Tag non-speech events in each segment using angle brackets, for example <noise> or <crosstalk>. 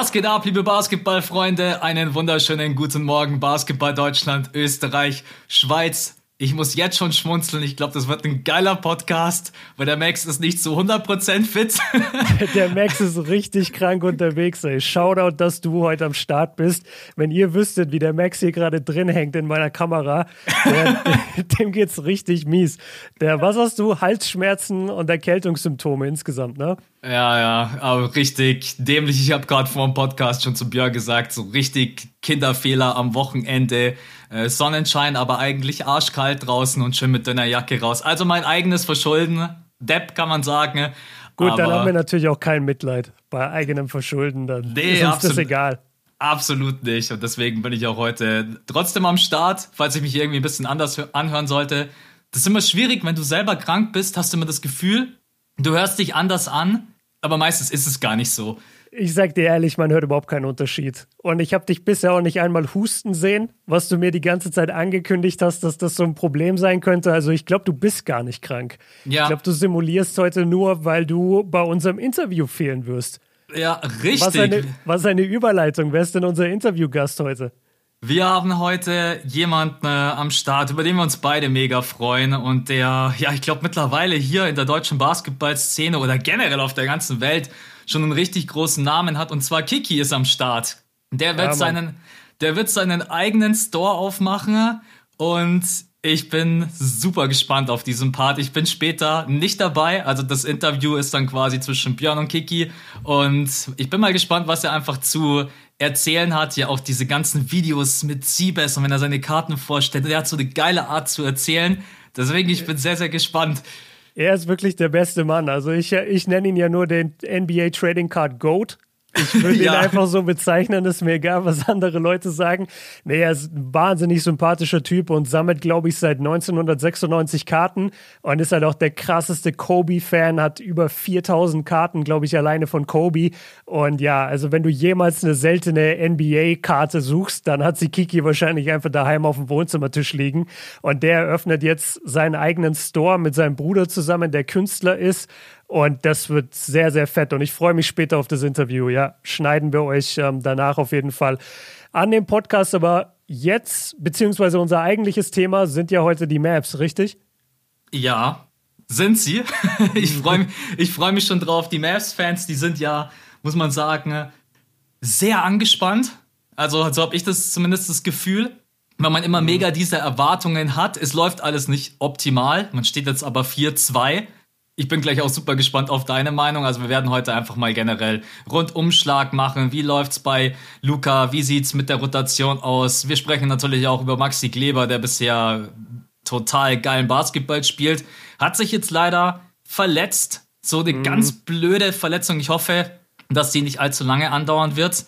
Was geht ab, liebe Basketballfreunde? Einen wunderschönen guten Morgen, Basketball Deutschland, Österreich, Schweiz, ich muss jetzt schon schmunzeln. Ich glaube, das wird ein geiler Podcast, weil der Max ist nicht zu 100% fit. <laughs> der Max ist richtig krank unterwegs. Ey. Shoutout, dass du heute am Start bist. Wenn ihr wüsstet, wie der Max hier gerade drin hängt in meiner Kamera, der, <laughs> dem geht's richtig mies. Der, was hast du? Halsschmerzen und Erkältungssymptome insgesamt, ne? Ja, ja, aber richtig dämlich. Ich habe gerade vor dem Podcast schon zu Björn gesagt, so richtig Kinderfehler am Wochenende äh, Sonnenschein, aber eigentlich arschkalt draußen und schön mit deiner Jacke raus. Also mein eigenes Verschulden, Depp kann man sagen. Gut, dann haben wir natürlich auch kein Mitleid bei eigenem Verschulden, dann nee, ist uns absolut, das egal. Absolut nicht und deswegen bin ich auch heute trotzdem am Start, falls ich mich irgendwie ein bisschen anders anhören sollte. Das ist immer schwierig, wenn du selber krank bist, hast du immer das Gefühl, du hörst dich anders an, aber meistens ist es gar nicht so. Ich sag dir ehrlich, man hört überhaupt keinen Unterschied. Und ich habe dich bisher auch nicht einmal husten sehen, was du mir die ganze Zeit angekündigt hast, dass das so ein Problem sein könnte. Also ich glaube, du bist gar nicht krank. Ja. Ich glaube, du simulierst heute nur, weil du bei unserem Interview fehlen wirst. Ja, richtig. Was eine, was eine Überleitung. Wer ist denn unser Interviewgast heute? Wir haben heute jemanden äh, am Start, über den wir uns beide mega freuen und der, ja, ich glaube mittlerweile hier in der deutschen Basketballszene oder generell auf der ganzen Welt schon einen richtig großen Namen hat. Und zwar Kiki ist am Start. Der wird ja, seinen, der wird seinen eigenen Store aufmachen und ich bin super gespannt auf diesen Part. Ich bin später nicht dabei. Also das Interview ist dann quasi zwischen Björn und Kiki. Und ich bin mal gespannt, was er einfach zu erzählen hat. Ja, auch diese ganzen Videos mit Siebes und wenn er seine Karten vorstellt. Der hat so eine geile Art zu erzählen. Deswegen, ich bin sehr, sehr gespannt. Er ist wirklich der beste Mann. Also ich, ich nenne ihn ja nur den NBA Trading Card Goat. Ich würde ja. ihn einfach so bezeichnen, ist mir egal, was andere Leute sagen. Nee, er ist ein wahnsinnig sympathischer Typ und sammelt, glaube ich, seit 1996 Karten und ist halt auch der krasseste Kobe-Fan, hat über 4000 Karten, glaube ich, alleine von Kobe. Und ja, also wenn du jemals eine seltene NBA-Karte suchst, dann hat sie Kiki wahrscheinlich einfach daheim auf dem Wohnzimmertisch liegen. Und der eröffnet jetzt seinen eigenen Store mit seinem Bruder zusammen, der Künstler ist und das wird sehr, sehr fett. Und ich freue mich später auf das Interview. Ja, schneiden wir euch ähm, danach auf jeden Fall an dem Podcast. Aber jetzt, beziehungsweise unser eigentliches Thema sind ja heute die Maps, richtig? Ja, sind sie. <laughs> ich freue mich, ich freu mich schon drauf. Die Maps-Fans, die sind ja, muss man sagen, sehr angespannt. Also, so habe ich das zumindest das Gefühl weil man immer mhm. mega diese Erwartungen hat. Es läuft alles nicht optimal. Man steht jetzt aber 4-2 ich bin gleich auch super gespannt auf deine Meinung. Also wir werden heute einfach mal generell Rundumschlag machen. Wie läuft's bei Luca? Wie sieht's mit der Rotation aus? Wir sprechen natürlich auch über Maxi Kleber, der bisher total geilen Basketball spielt. Hat sich jetzt leider verletzt. So eine mhm. ganz blöde Verletzung. Ich hoffe, dass sie nicht allzu lange andauern wird.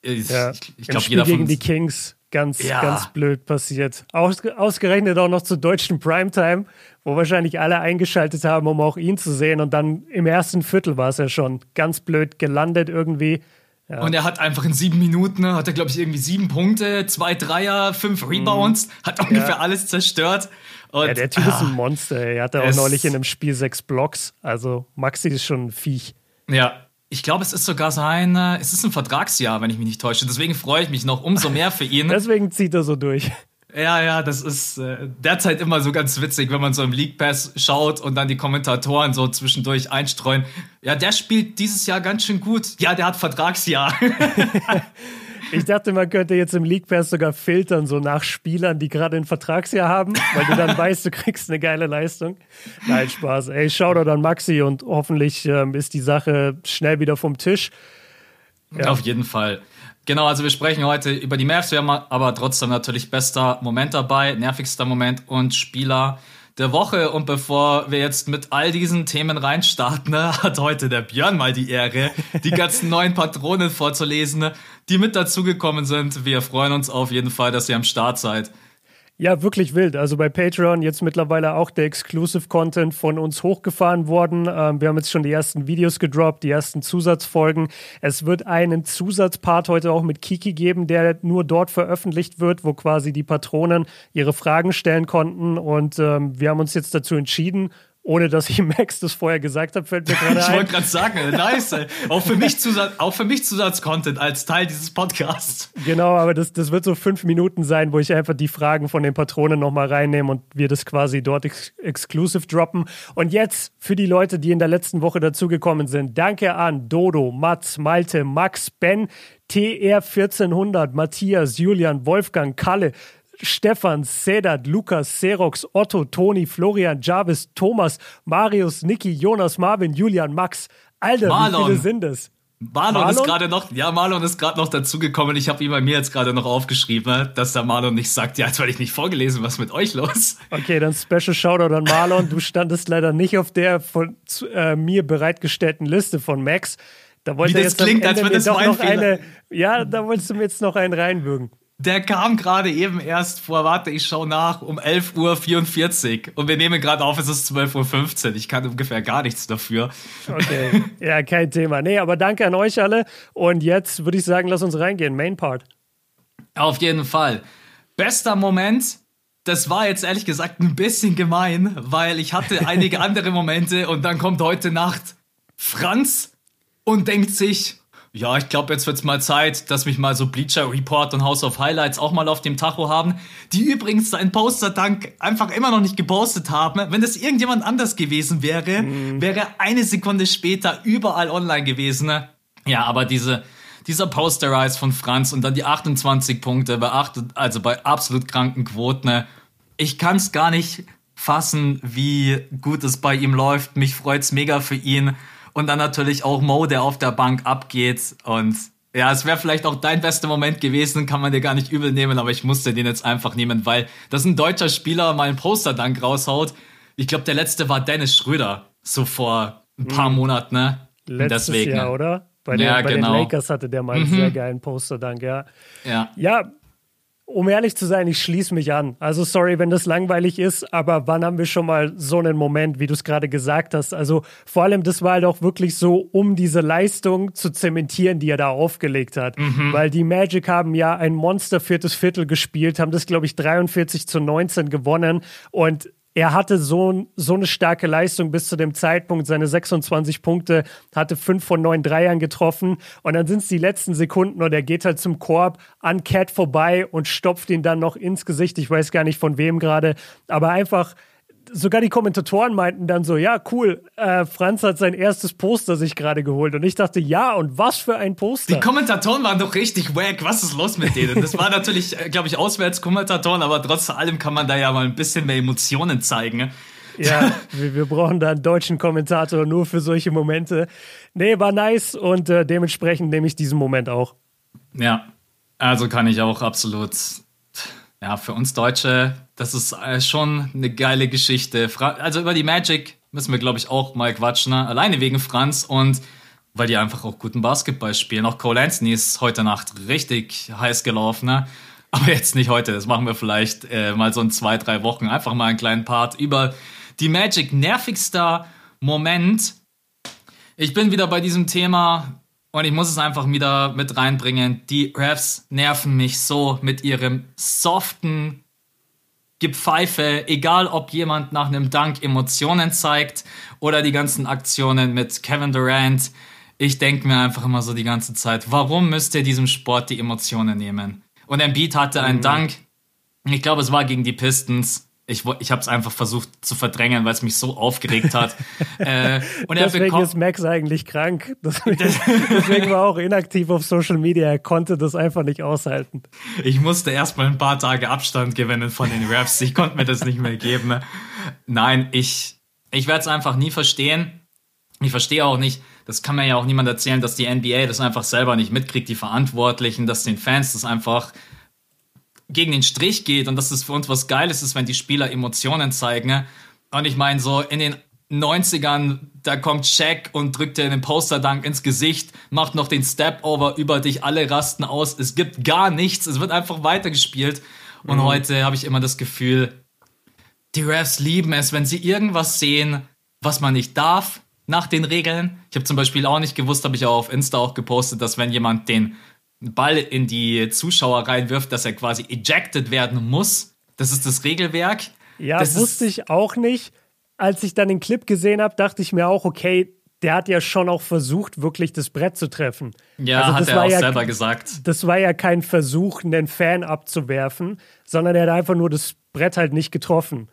Ich, ja, ich, glaube, jeder gegen die Kings ganz, ja. ganz blöd passiert. Aus, ausgerechnet auch noch zur deutschen Primetime, wo wahrscheinlich alle eingeschaltet haben, um auch ihn zu sehen. Und dann im ersten Viertel war es ja schon ganz blöd gelandet irgendwie. Ja. Und er hat einfach in sieben Minuten, hat er, glaube ich, irgendwie sieben Punkte, zwei Dreier, fünf Rebounds, mhm. hat ungefähr ja. alles zerstört. Und, ja, der Typ ah, ist ein Monster. Er hatte auch neulich in einem Spiel sechs Blocks. Also Maxi ist schon ein Viech. Ja, ich glaube, es ist sogar sein, es ist ein Vertragsjahr, wenn ich mich nicht täusche. Deswegen freue ich mich noch umso mehr für ihn. <laughs> Deswegen zieht er so durch. Ja, ja, das ist äh, derzeit immer so ganz witzig, wenn man so im League Pass schaut und dann die Kommentatoren so zwischendurch einstreuen. Ja, der spielt dieses Jahr ganz schön gut. Ja, der hat Vertragsjahr. <laughs> Ich dachte, man könnte jetzt im League Pass sogar filtern, so nach Spielern, die gerade ein Vertragsjahr haben, weil du dann <laughs> weißt, du kriegst eine geile Leistung. Nein, Spaß. Ey, schau doch dann Maxi und hoffentlich ähm, ist die Sache schnell wieder vom Tisch. Ja. Auf jeden Fall. Genau, also wir sprechen heute über die Mavs, wir haben aber trotzdem natürlich bester Moment dabei, nervigster Moment und Spieler der Woche. Und bevor wir jetzt mit all diesen Themen reinstarten, hat heute der Björn mal die Ehre, die ganzen neuen Patronen vorzulesen, die mit dazugekommen sind. Wir freuen uns auf jeden Fall, dass ihr am Start seid. Ja, wirklich wild. Also bei Patreon jetzt mittlerweile auch der Exclusive Content von uns hochgefahren worden. Ähm, wir haben jetzt schon die ersten Videos gedroppt, die ersten Zusatzfolgen. Es wird einen Zusatzpart heute auch mit Kiki geben, der nur dort veröffentlicht wird, wo quasi die Patronen ihre Fragen stellen konnten. Und ähm, wir haben uns jetzt dazu entschieden, ohne dass ich <laughs> Max das vorher gesagt habe, fällt mir gerade ein. Ich wollte gerade sagen, nice. auch für mich Zusatz, auch für mich Zusatzcontent als Teil dieses Podcasts. Genau, aber das, das wird so fünf Minuten sein, wo ich einfach die Fragen von den Patronen nochmal reinnehme und wir das quasi dort ex exclusive droppen. Und jetzt für die Leute, die in der letzten Woche dazugekommen sind. Danke an Dodo, Mats, Malte, Max, Ben, TR1400, Matthias, Julian, Wolfgang, Kalle, Stefan, Sedat, Lukas, Serox, Otto, Toni, Florian, Jarvis, Thomas, Marius, Niki, Jonas, Marvin, Julian, Max. Alter, Marlon. wie viele sind es? Marlon, Marlon, ist gerade noch, ja, Marlon ist gerade noch dazugekommen. Ich habe ihm bei mir jetzt gerade noch aufgeschrieben, dass der Marlon nicht sagt, ja, jetzt werde ich nicht vorgelesen, was ist mit euch los? Okay, dann Special Shoutout an Marlon. Du standest leider nicht auf der von äh, mir bereitgestellten Liste von Max. Da wollte Wie das jetzt klingt, als wenn das mein Fehler. Eine, ja, da wolltest du mir jetzt noch einen reinwürgen. Der kam gerade eben erst vor, warte, ich schau nach, um 11.44 Uhr. Und wir nehmen gerade auf, es ist 12.15 Uhr. Ich kann ungefähr gar nichts dafür. Okay, ja, kein Thema. Nee, aber danke an euch alle. Und jetzt würde ich sagen, lass uns reingehen. Main Part. Auf jeden Fall. Bester Moment, das war jetzt ehrlich gesagt ein bisschen gemein, weil ich hatte einige <laughs> andere Momente und dann kommt heute Nacht Franz und denkt sich, ja, ich glaube, jetzt wird's mal Zeit, dass mich mal so Bleacher Report und House of Highlights auch mal auf dem Tacho haben, die übrigens seinen Poster-Dank einfach immer noch nicht gepostet haben. Wenn das irgendjemand anders gewesen wäre, mhm. wäre eine Sekunde später überall online gewesen. Ja, aber diese, dieser Posterize von Franz und dann die 28 Punkte bei acht, also bei absolut kranken Quoten. Ich kann's gar nicht fassen, wie gut es bei ihm läuft. Mich freut's mega für ihn. Und dann natürlich auch Mo, der auf der Bank abgeht. Und ja, es wäre vielleicht auch dein bester Moment gewesen, kann man dir gar nicht übel nehmen, aber ich musste den jetzt einfach nehmen, weil das ein deutscher Spieler mal einen Posterdank raushaut. Ich glaube, der letzte war Dennis Schröder, so vor ein paar mhm. Monaten, ne? Letztes Deswegen. Jahr, oder? Bei, den, ja, bei genau. den Lakers hatte der mal einen mhm. sehr geilen Posterdank, ja. Ja. Ja, um ehrlich zu sein, ich schließe mich an. Also sorry, wenn das langweilig ist, aber wann haben wir schon mal so einen Moment, wie du es gerade gesagt hast? Also vor allem, das war halt auch wirklich so, um diese Leistung zu zementieren, die er da aufgelegt hat. Mhm. Weil die Magic haben ja ein Monster viertes Viertel gespielt, haben das, glaube ich, 43 zu 19 gewonnen und er hatte so, so eine starke Leistung bis zu dem Zeitpunkt. Seine 26 Punkte hatte fünf von neun Dreiern getroffen. Und dann sind es die letzten Sekunden und er geht halt zum Korb an Cat vorbei und stopft ihn dann noch ins Gesicht. Ich weiß gar nicht von wem gerade, aber einfach sogar die Kommentatoren meinten dann so, ja, cool, äh, Franz hat sein erstes Poster sich gerade geholt. Und ich dachte, ja, und was für ein Poster. Die Kommentatoren waren doch richtig wack. Was ist los mit denen? Das war natürlich, äh, glaube ich, Auswärtskommentatoren, aber trotz allem kann man da ja mal ein bisschen mehr Emotionen zeigen. Ja, <laughs> wir, wir, brauchen da einen deutschen Kommentator nur für solche Momente. Nee, war nice und äh, dementsprechend nehme ich diesen Moment auch. Ja, also kann ich auch absolut ja, für uns Deutsche, das ist äh, schon eine geile Geschichte. Also über die Magic müssen wir, glaube ich, auch mal quatschen. Ne? Alleine wegen Franz und weil die einfach auch guten Basketball spielen. Auch Cole Anthony ist heute Nacht richtig heiß gelaufen. Ne? Aber jetzt nicht heute. Das machen wir vielleicht äh, mal so in zwei, drei Wochen. Einfach mal einen kleinen Part über die Magic. Nervigster Moment. Ich bin wieder bei diesem Thema und ich muss es einfach wieder mit reinbringen. Die Refs nerven mich so mit ihrem soften Gepfeife, egal ob jemand nach einem Dank Emotionen zeigt oder die ganzen Aktionen mit Kevin Durant. Ich denke mir einfach immer so die ganze Zeit, warum müsst ihr diesem Sport die Emotionen nehmen? Und Embiid hatte einen mhm. Dank. Ich glaube, es war gegen die Pistons. Ich, ich habe es einfach versucht zu verdrängen, weil es mich so aufgeregt hat. <laughs> äh, und deswegen ist Max eigentlich krank. <laughs> Deswegen, deswegen war er auch inaktiv auf Social Media. Er konnte das einfach nicht aushalten. Ich musste erstmal ein paar Tage Abstand gewinnen von den Raps. Ich konnte mir das nicht mehr geben. Nein, ich, ich werde es einfach nie verstehen. Ich verstehe auch nicht, das kann mir ja auch niemand erzählen, dass die NBA das einfach selber nicht mitkriegt, die Verantwortlichen, dass den Fans das einfach gegen den Strich geht und dass es für uns was Geiles ist, wenn die Spieler Emotionen zeigen. Und ich meine, so in den 90ern, da kommt Shaq und drückt dir den Posterdank ins Gesicht, macht noch den Step-Over über dich, alle rasten aus. Es gibt gar nichts, es wird einfach weitergespielt. Und mhm. heute habe ich immer das Gefühl, die Refs lieben es, wenn sie irgendwas sehen, was man nicht darf nach den Regeln. Ich habe zum Beispiel auch nicht gewusst, habe ich auch auf Insta auch gepostet, dass wenn jemand den Ball in die Zuschauer reinwirft, dass er quasi ejected werden muss. Das ist das Regelwerk. Ja, das wusste ich auch nicht. als ich dann den Clip gesehen habe, dachte ich mir auch, okay, der hat ja schon auch versucht, wirklich das Brett zu treffen. Ja, also hat er auch ja, selber gesagt. Das war ja kein Versuch, einen Fan abzuwerfen, sondern er hat einfach nur das Brett halt nicht getroffen.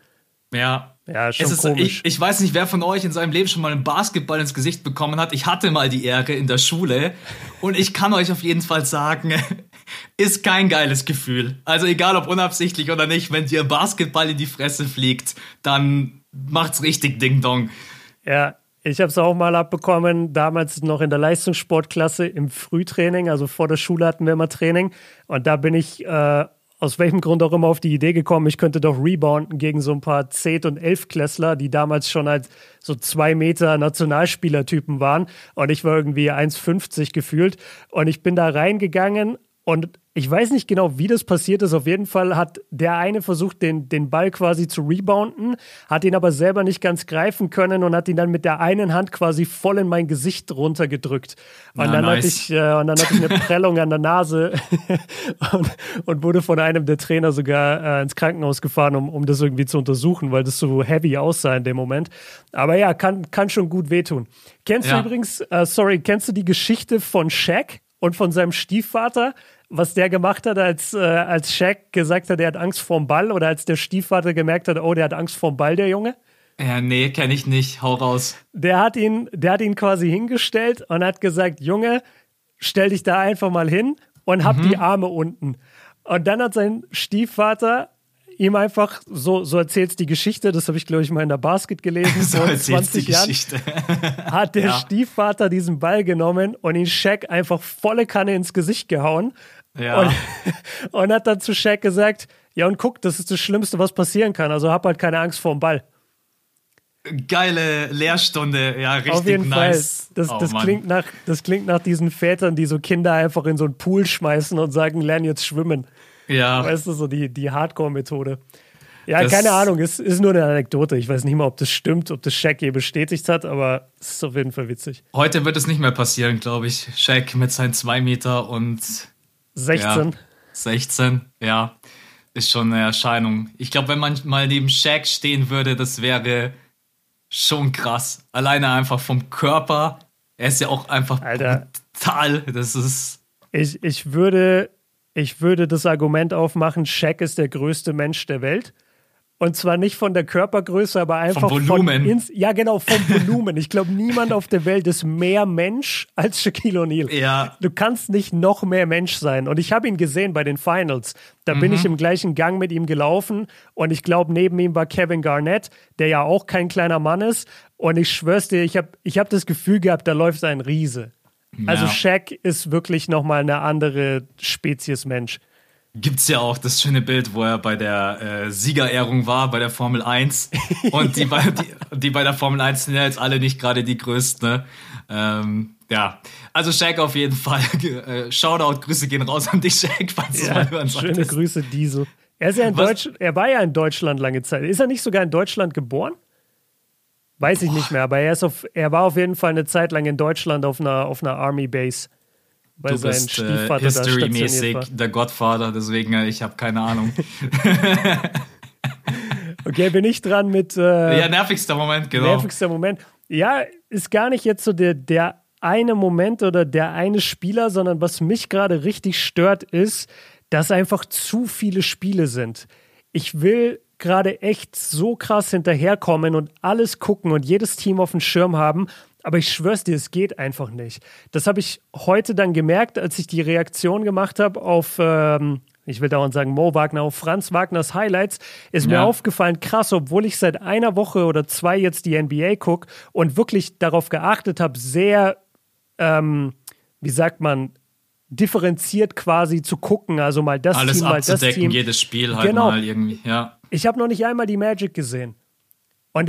Ja. Ja, schon ist, komisch. Ich, ich, weiß nicht, wer von euch in seinem Leben schon mal einen Basketball ins Gesicht bekommen hat. Ich hatte mal die Ehre in der Schule und ich kann euch auf jeden Fall sagen, <laughs> ist kein geiles Gefühl. Also egal ob unabsichtlich oder nicht, wenn dir ein Basketball in die Fresse fliegt, dann macht's richtig Ding Dong. Ja, ich habe es auch mal abbekommen, damals noch in der Leistungssportklasse im Frühtraining, also vor der Schule hatten wir immer Training und da bin ich äh, aus welchem Grund auch immer auf die Idee gekommen, ich könnte doch rebounden gegen so ein paar Zehnt- und Elfklässler, die damals schon als so zwei Meter Nationalspielertypen waren. Und ich war irgendwie 1,50 gefühlt. Und ich bin da reingegangen und ich weiß nicht genau, wie das passiert ist. Auf jeden Fall hat der eine versucht, den, den Ball quasi zu rebounden, hat ihn aber selber nicht ganz greifen können und hat ihn dann mit der einen Hand quasi voll in mein Gesicht runtergedrückt. Und, Na, dann, nice. hatte ich, äh, und dann hatte ich eine Prellung an der Nase <laughs> und, und, wurde von einem der Trainer sogar äh, ins Krankenhaus gefahren, um, um das irgendwie zu untersuchen, weil das so heavy aussah in dem Moment. Aber ja, kann, kann schon gut wehtun. Kennst ja. du übrigens, äh, sorry, kennst du die Geschichte von Shaq und von seinem Stiefvater? was der gemacht hat, als, äh, als Shaq gesagt hat, er hat Angst vorm Ball oder als der Stiefvater gemerkt hat, oh, der hat Angst vorm Ball, der Junge? Ja, nee, kenne ich nicht. Hau raus. Der hat ihn, der hat ihn quasi hingestellt und hat gesagt, Junge, stell dich da einfach mal hin und hab mhm. die Arme unten. Und dann hat sein Stiefvater ihm einfach, so, so erzählt die Geschichte, das habe ich, glaube ich, mal in der Basket gelesen, <laughs> so vor 20 die Jahren, Geschichte. <laughs> hat der ja. Stiefvater diesen Ball genommen und ihn Shaq einfach volle Kanne ins Gesicht gehauen ja. Und, <laughs> und hat dann zu Shaq gesagt, ja und guck, das ist das Schlimmste, was passieren kann. Also hab halt keine Angst vor dem Ball. Geile Lehrstunde, ja, richtig Auf jeden nice. Fall. Das, oh, das, klingt nach, das klingt nach diesen Vätern, die so Kinder einfach in so einen Pool schmeißen und sagen, lern jetzt schwimmen. Ja. Weißt du, so die, die Hardcore-Methode. Ja, das keine Ahnung, es ist nur eine Anekdote. Ich weiß nicht mal, ob das stimmt, ob das Shaq je bestätigt hat, aber es ist auf jeden Fall witzig. Heute wird es nicht mehr passieren, glaube ich. Shaq mit seinen zwei Meter und 16. Ja, 16, ja. Ist schon eine Erscheinung. Ich glaube, wenn man mal neben Shaq stehen würde, das wäre schon krass. Alleine einfach vom Körper. Er ist ja auch einfach Alter. brutal. Das ist. Ich, ich, würde, ich würde das Argument aufmachen, Shaq ist der größte Mensch der Welt. Und zwar nicht von der Körpergröße, aber einfach vom Volumen. Von ins, ja, genau, vom <laughs> Volumen. Ich glaube, niemand auf der Welt ist mehr Mensch als Shaquille O'Neal. Ja. Du kannst nicht noch mehr Mensch sein. Und ich habe ihn gesehen bei den Finals. Da mhm. bin ich im gleichen Gang mit ihm gelaufen. Und ich glaube, neben ihm war Kevin Garnett, der ja auch kein kleiner Mann ist. Und ich schwör's dir, ich habe ich hab das Gefühl gehabt, da läuft ein Riese. Ja. Also Shaq ist wirklich nochmal eine andere Spezies Mensch gibt's ja auch das schöne Bild, wo er bei der äh, Siegerehrung war, bei der Formel 1. <laughs> Und die, bei, die, die bei der Formel 1 sind ja jetzt alle nicht gerade die größten. Ne? Ähm, ja, also Shaq auf jeden Fall. <laughs> Äh, Shoutout, Grüße gehen raus an dich, Shaq, falls ja, du mal hören Schöne solltest. Grüße, Diesel. Er, ist ja in Deutsch, er war ja in Deutschland lange Zeit. Ist er nicht sogar in Deutschland geboren? Weiß ich Boah. nicht mehr, aber er, ist auf, er war auf jeden Fall eine Zeit lang in Deutschland auf einer, auf einer Army Base weil du bist äh, history-mäßig der Godfather, deswegen äh, ich habe keine Ahnung. <laughs> <laughs> okay, bin ich dran mit. Äh, ja, nervigster Moment, genau. Nervigster Moment. Ja, ist gar nicht jetzt so der, der eine Moment oder der eine Spieler, sondern was mich gerade richtig stört, ist, dass einfach zu viele Spiele sind. Ich will gerade echt so krass hinterherkommen und alles gucken und jedes Team auf dem Schirm haben aber ich schwör's dir, es geht einfach nicht. Das habe ich heute dann gemerkt, als ich die Reaktion gemacht habe auf, ähm, ich will dauernd sagen, Mo Wagner, auf Franz Wagners Highlights, ist ja. mir aufgefallen, krass, obwohl ich seit einer Woche oder zwei jetzt die NBA gucke und wirklich darauf geachtet habe, sehr, ähm, wie sagt man, differenziert quasi zu gucken, also mal das Alles Team, mal das Team. jedes Spiel halt genau. mal irgendwie, ja. Ich habe noch nicht einmal die Magic gesehen.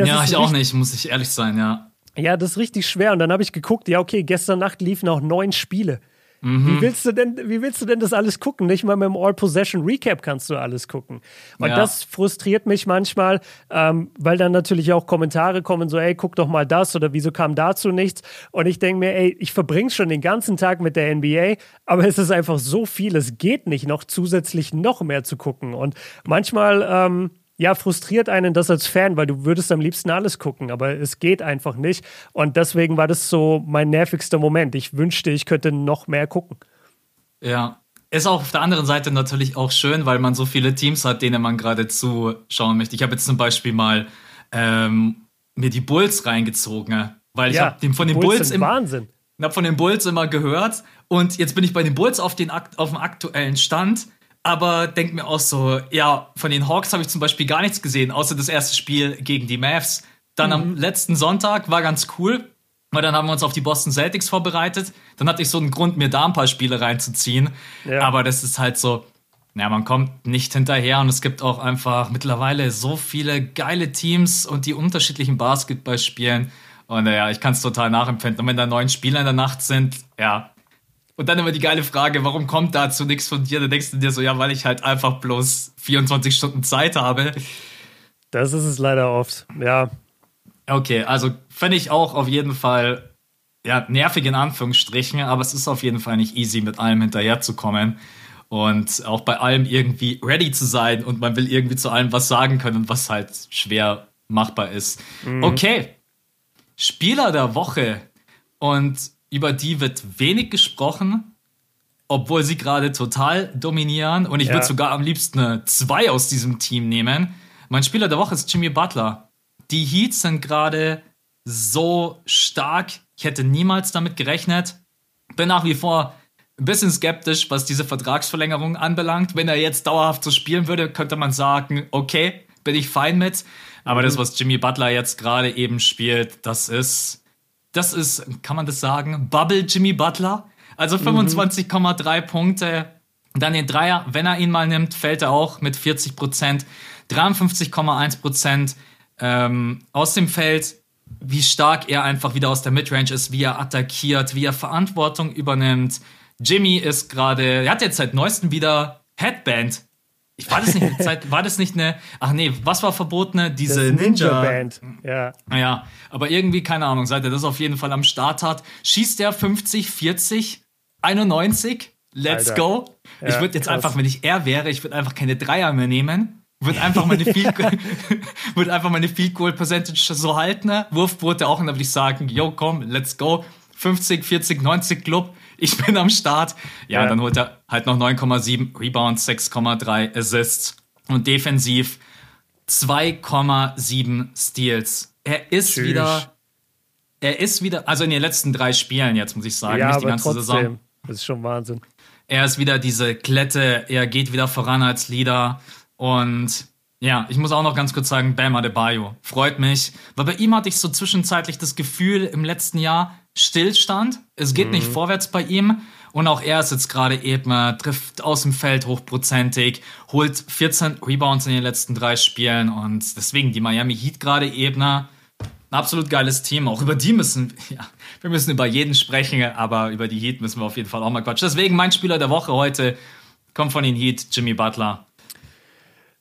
ja, ich auch nicht, muss ich ehrlich sein, ja. Ja, das ist richtig schwer. Und dann habe ich geguckt, ja, okay, gestern Nacht liefen auch neun Spiele. Mhm. Wie willst du denn, wie willst du denn das alles gucken? Nicht mal mit dem All-Possession-Recap kannst du alles gucken. Und ja. das frustriert mich manchmal, ähm, weil dann natürlich auch Kommentare kommen, so, ey, guck doch mal das oder wieso kam dazu nichts? Und ich denke mir, ey, ich verbringe schon den ganzen Tag mit der NBA, aber es ist einfach so viel, es geht nicht noch zusätzlich noch mehr zu gucken. Und manchmal, ähm, ja, frustriert einen das als Fan, weil du würdest am liebsten alles gucken, aber es geht einfach nicht. Und deswegen war das so mein nervigster Moment. Ich wünschte, ich könnte noch mehr gucken. Ja, ist auch auf der anderen Seite natürlich auch schön, weil man so viele Teams hat, denen man gerade zuschauen möchte. Ich habe jetzt zum Beispiel mal ähm, mir die Bulls reingezogen, weil ja, ich habe von den Bulls, Bulls im Wahnsinn. habe von den Bulls immer gehört und jetzt bin ich bei den Bulls auf, den, auf dem aktuellen Stand, aber denke mir auch so, ja, von den Hawks habe ich zum Beispiel gar nichts gesehen, außer das erste Spiel gegen die Mavs. Dann mhm. am letzten Sonntag war ganz cool, weil dann haben wir uns auf die Boston Celtics vorbereitet. Dann hatte ich so einen Grund, mir da ein paar Spiele reinzuziehen. Ja. Aber das ist halt so, ja, man kommt nicht hinterher und es gibt auch einfach mittlerweile so viele geile Teams und die unterschiedlichen Basketball spielen. Und ja, ich kann es total nachempfinden. Und wenn da neun Spieler in der Nacht sind, ja. Und dann immer die geile Frage, warum kommt dazu nichts von dir? Da denkst du dir so, ja, weil ich halt einfach bloß 24 Stunden Zeit habe. Das ist es leider oft, ja. Okay, also fände ich auch auf jeden Fall ja, nervig in Anführungsstrichen, aber es ist auf jeden Fall nicht easy, mit allem hinterherzukommen und auch bei allem irgendwie ready zu sein und man will irgendwie zu allem was sagen können, was halt schwer machbar ist. Mhm. Okay, Spieler der Woche und über die wird wenig gesprochen, obwohl sie gerade total dominieren und ich ja. würde sogar am liebsten zwei aus diesem Team nehmen. Mein Spieler der Woche ist Jimmy Butler. Die Heats sind gerade so stark. Ich hätte niemals damit gerechnet. Bin nach wie vor ein bisschen skeptisch, was diese Vertragsverlängerung anbelangt. Wenn er jetzt dauerhaft so spielen würde, könnte man sagen, okay, bin ich fein mit. Aber mhm. das, was Jimmy Butler jetzt gerade eben spielt, das ist, das ist, kann man das sagen, Bubble Jimmy Butler. Also 25,3 mhm. Punkte. Dann den Dreier, wenn er ihn mal nimmt, fällt er auch mit 40 Prozent. 53,1 Prozent ähm, aus dem Feld, wie stark er einfach wieder aus der Midrange ist, wie er attackiert, wie er Verantwortung übernimmt. Jimmy ist gerade, er hat jetzt seit neuestem wieder Headband. Ich war das nicht Zeit, war das nicht eine, ach nee, was war verbotene? Diese Ninja, Ninja Band. Ja. Ja, aber irgendwie, keine Ahnung, seit er das auf jeden Fall am Start hat, schießt er 50, 40, 91. Let's Alter. go. Ja, ich würde jetzt krass. einfach, wenn ich er wäre, ich würde einfach keine Dreier mehr nehmen wird einfach meine Field <laughs> Goal, wird einfach meine Field Goal Percentage so halten. Ne? Wurfquote auch und dann würde ich sagen, yo, komm, let's go. 50, 40, 90 Club. Ich bin am Start. Ja, ja. dann holt er halt noch 9,7 Rebounds, 6,3 Assists und defensiv 2,7 Steals. Er ist Tschüss. wieder, er ist wieder, also in den letzten drei Spielen jetzt, muss ich sagen, ja, nicht die ganze trotzdem, Saison. Das ist schon Wahnsinn. Er ist wieder diese Klette, er geht wieder voran als Leader. Und ja, ich muss auch noch ganz kurz sagen, Bam Adebayo. Freut mich. Weil bei ihm hatte ich so zwischenzeitlich das Gefühl im letzten Jahr Stillstand. Es geht mhm. nicht vorwärts bei ihm. Und auch er ist jetzt gerade eben, trifft aus dem Feld hochprozentig, holt 14 Rebounds in den letzten drei Spielen. Und deswegen die Miami Heat gerade eben. Ein absolut geiles Team. Auch über die müssen, <laughs> ja, wir müssen über jeden sprechen, aber über die Heat müssen wir auf jeden Fall auch mal quatschen. Deswegen mein Spieler der Woche heute kommt von den Heat, Jimmy Butler.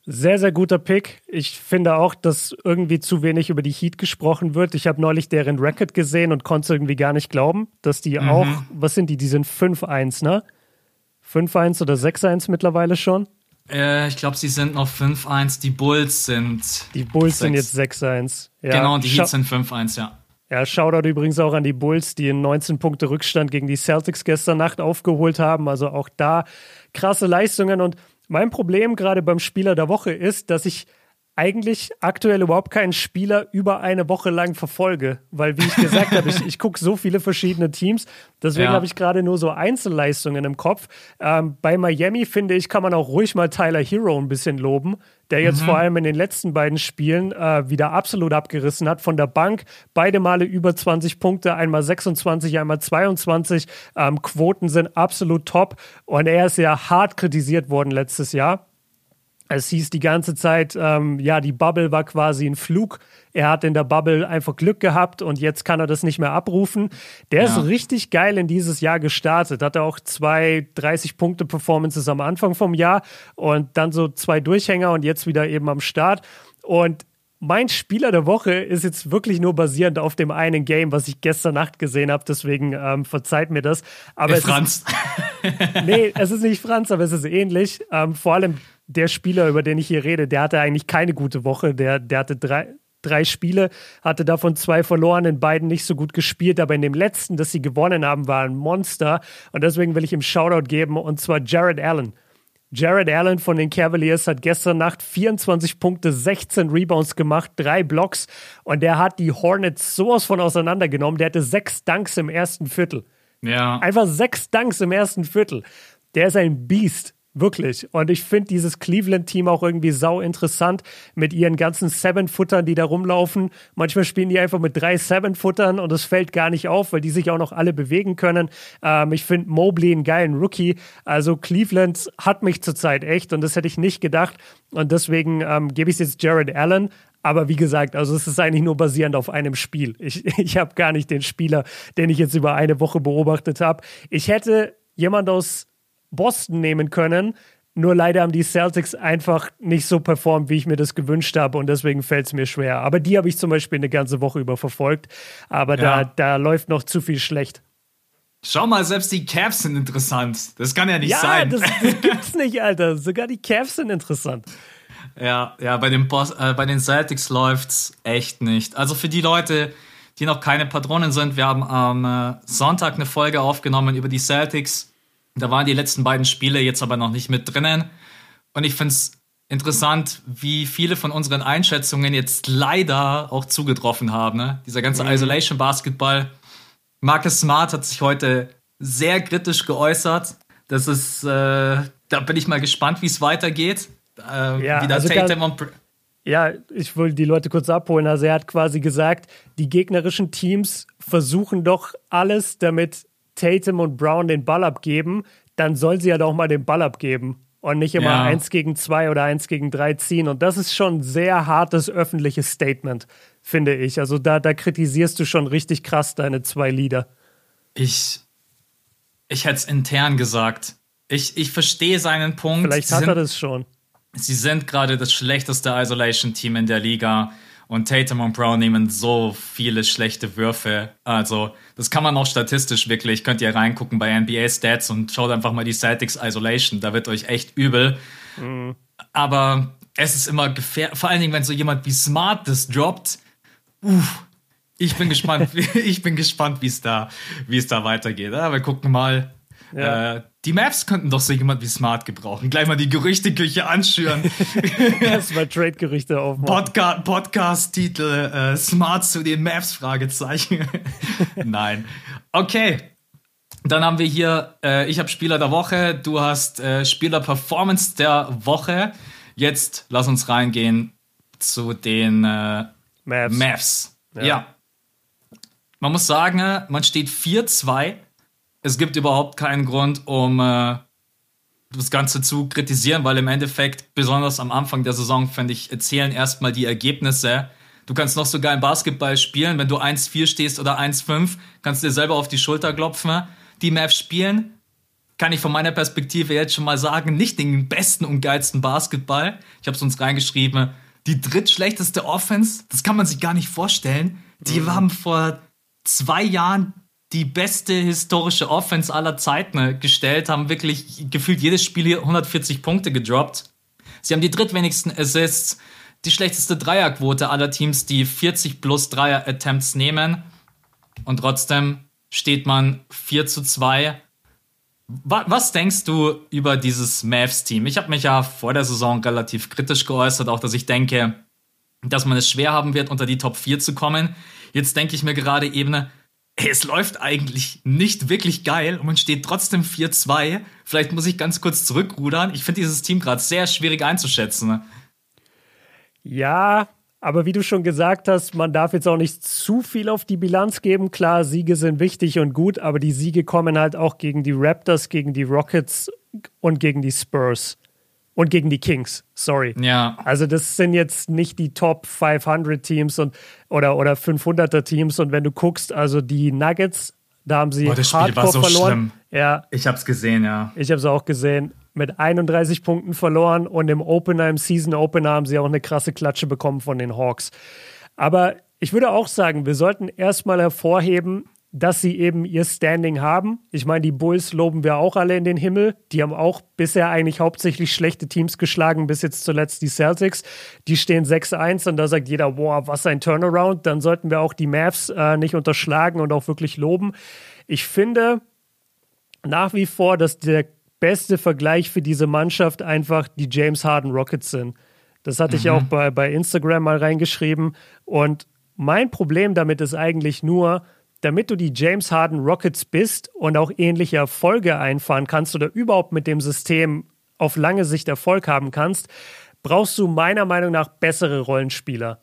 Sehr, sehr guter Pick. Ich finde auch, dass irgendwie zu wenig über die Heat gesprochen wird. Ich habe neulich deren Record gesehen und konnte irgendwie gar nicht glauben, dass die mhm. auch, was sind die? Die sind 5-1, ne? 5-1 oder 6-1 mittlerweile schon? Äh, ich glaube, sie sind noch 5-1. Die Bulls sind. Die Bulls 6. sind jetzt 6-1. Ja, genau, und die Heat sind 5-1, ja. Ja, Shoutout übrigens auch an die Bulls, die einen 19 Punkte Rückstand gegen die Celtics gestern Nacht aufgeholt haben. Also auch da krasse Leistungen und mein Problem gerade beim Spieler der Woche ist, dass ich eigentlich aktuell überhaupt keinen Spieler über eine Woche lang verfolge, weil wie ich gesagt habe, ich, <laughs> ich gucke so viele verschiedene Teams, deswegen ja. habe ich gerade nur so Einzelleistungen im Kopf. Ähm, bei Miami finde ich, kann man auch ruhig mal Tyler Hero ein bisschen loben, der jetzt mhm. vor allem in den letzten beiden Spielen äh, wieder absolut abgerissen hat. Von der Bank beide Male über 20 Punkte, einmal 26, einmal 22. Ähm, Quoten sind absolut top und er ist ja hart kritisiert worden letztes Jahr. Es hieß die ganze Zeit, ähm, ja, die Bubble war quasi ein Flug. Er hat in der Bubble einfach Glück gehabt und jetzt kann er das nicht mehr abrufen. Der ja. ist richtig geil in dieses Jahr gestartet. Hatte auch zwei 30-Punkte-Performances am Anfang vom Jahr und dann so zwei Durchhänger und jetzt wieder eben am Start. Und mein Spieler der Woche ist jetzt wirklich nur basierend auf dem einen Game, was ich gestern Nacht gesehen habe. Deswegen ähm, verzeiht mir das. Aber hey, Franz. Ist, <laughs> nee, es ist nicht Franz, aber es ist ähnlich. Ähm, vor allem der Spieler, über den ich hier rede, der hatte eigentlich keine gute Woche. Der, der hatte drei, drei Spiele, hatte davon zwei verloren, in beiden nicht so gut gespielt, aber in dem letzten, das sie gewonnen haben, war ein Monster. Und deswegen will ich ihm Shoutout geben, und zwar Jared Allen. Jared Allen von den Cavaliers hat gestern Nacht 24 Punkte, 16 Rebounds gemacht, drei Blocks und der hat die Hornets sowas von auseinandergenommen. Der hatte sechs Dunks im ersten Viertel. Ja. Einfach sechs Dunks im ersten Viertel. Der ist ein Biest. Wirklich. Und ich finde dieses Cleveland-Team auch irgendwie sau interessant mit ihren ganzen Seven-Futtern, die da rumlaufen. Manchmal spielen die einfach mit drei Seven-Futtern und es fällt gar nicht auf, weil die sich auch noch alle bewegen können. Ähm, ich finde Mobley einen geilen Rookie. Also Cleveland hat mich zurzeit echt und das hätte ich nicht gedacht. Und deswegen ähm, gebe ich es jetzt Jared Allen. Aber wie gesagt, also es ist eigentlich nur basierend auf einem Spiel. Ich, <laughs> ich habe gar nicht den Spieler, den ich jetzt über eine Woche beobachtet habe. Ich hätte jemand aus Boston nehmen können. Nur leider haben die Celtics einfach nicht so performt, wie ich mir das gewünscht habe und deswegen fällt es mir schwer. Aber die habe ich zum Beispiel eine ganze Woche über verfolgt. Aber ja. da, da läuft noch zu viel schlecht. Schau mal, selbst die Cavs sind interessant. Das kann ja nicht ja, sein. Das, das gibt's nicht, Alter. Sogar die Cavs sind interessant. Ja, ja, bei den, Boss, äh, bei den Celtics läuft's echt nicht. Also für die Leute, die noch keine Patronen sind, wir haben am äh, Sonntag eine Folge aufgenommen über die Celtics da waren die letzten beiden Spiele jetzt aber noch nicht mit drinnen. Und ich finde es interessant, wie viele von unseren Einschätzungen jetzt leider auch zugetroffen haben. Ne? Dieser ganze mhm. Isolation Basketball. Marcus Smart hat sich heute sehr kritisch geäußert. Das ist, äh, da bin ich mal gespannt, wie es weitergeht. Äh, ja, wie also Tatum und ja, ich will die Leute kurz abholen. Also er hat quasi gesagt, die gegnerischen Teams versuchen doch alles, damit Tatum und Brown den Ball abgeben, dann soll sie ja doch mal den Ball abgeben und nicht immer ja. eins gegen zwei oder eins gegen drei ziehen. Und das ist schon ein sehr hartes öffentliches Statement, finde ich. Also da, da kritisierst du schon richtig krass deine zwei Lieder. Ich, ich hätte es intern gesagt. Ich, ich verstehe seinen Punkt. Vielleicht sie hat sind, er das schon. Sie sind gerade das schlechteste Isolation-Team in der Liga. Und Tatum und Brown nehmen so viele schlechte Würfe. Also, das kann man auch statistisch wirklich. Könnt ihr reingucken bei NBA Stats und schaut einfach mal die Celtics Isolation. Da wird euch echt übel. Mhm. Aber es ist immer gefährlich. Vor allen Dingen, wenn so jemand wie Smart das droppt. Uff, ich bin gespannt. <laughs> ich bin gespannt, wie es da, wie es da weitergeht. Ja, wir gucken mal. Ja. Äh, die Maps könnten doch so jemand wie Smart gebrauchen. Gleich mal die Gerüchteküche anschüren. <laughs> Erstmal Trade-Gerüchte aufmachen. Podca Podcast-Titel äh, Smart zu den Maps? Fragezeichen. <laughs> Nein. Okay. Dann haben wir hier, äh, ich habe Spieler der Woche, du hast äh, Spieler Performance der Woche. Jetzt lass uns reingehen zu den äh, Mavs. Mavs. Ja. ja. Man muss sagen, man steht 4-2 es gibt überhaupt keinen Grund, um äh, das Ganze zu kritisieren, weil im Endeffekt, besonders am Anfang der Saison, finde ich, erzählen erstmal die Ergebnisse. Du kannst noch sogar im Basketball spielen, wenn du 1-4 stehst oder 1-5, kannst du dir selber auf die Schulter klopfen. Die Mavs spielen, kann ich von meiner Perspektive jetzt schon mal sagen, nicht den besten und geilsten Basketball. Ich habe es uns reingeschrieben. Die drittschlechteste Offense, das kann man sich gar nicht vorstellen. Die mhm. haben vor zwei Jahren die beste historische Offense aller Zeiten gestellt, haben wirklich gefühlt jedes Spiel hier 140 Punkte gedroppt. Sie haben die drittwenigsten Assists, die schlechteste Dreierquote aller Teams, die 40 plus Dreier-Attempts nehmen. Und trotzdem steht man 4 zu 2. Was denkst du über dieses Mavs-Team? Ich habe mich ja vor der Saison relativ kritisch geäußert, auch dass ich denke, dass man es schwer haben wird, unter die Top 4 zu kommen. Jetzt denke ich mir gerade eben, es läuft eigentlich nicht wirklich geil und man steht trotzdem 4-2. Vielleicht muss ich ganz kurz zurückrudern. Ich finde dieses Team gerade sehr schwierig einzuschätzen. Ja, aber wie du schon gesagt hast, man darf jetzt auch nicht zu viel auf die Bilanz geben. Klar, Siege sind wichtig und gut, aber die Siege kommen halt auch gegen die Raptors, gegen die Rockets und gegen die Spurs und gegen die Kings, sorry. Ja. Also das sind jetzt nicht die Top 500 Teams und oder oder 500er Teams und wenn du guckst, also die Nuggets, da haben sie Boah, das Spiel Hardcore war so verloren. Schlimm. Ja. Ich habe es gesehen, ja. Ich habe es auch gesehen. Mit 31 Punkten verloren und im Opener, im Season Opener haben sie auch eine krasse Klatsche bekommen von den Hawks. Aber ich würde auch sagen, wir sollten erstmal hervorheben, dass sie eben ihr Standing haben. Ich meine, die Bulls loben wir auch alle in den Himmel. Die haben auch bisher eigentlich hauptsächlich schlechte Teams geschlagen, bis jetzt zuletzt die Celtics. Die stehen 6-1 und da sagt jeder, boah, was ein Turnaround. Dann sollten wir auch die Mavs äh, nicht unterschlagen und auch wirklich loben. Ich finde nach wie vor, dass der beste Vergleich für diese Mannschaft einfach die James Harden Rockets sind. Das hatte mhm. ich auch bei, bei Instagram mal reingeschrieben. Und mein Problem damit ist eigentlich nur, damit du die James Harden Rockets bist und auch ähnliche Erfolge einfahren kannst oder überhaupt mit dem System auf lange Sicht Erfolg haben kannst, brauchst du meiner Meinung nach bessere Rollenspieler.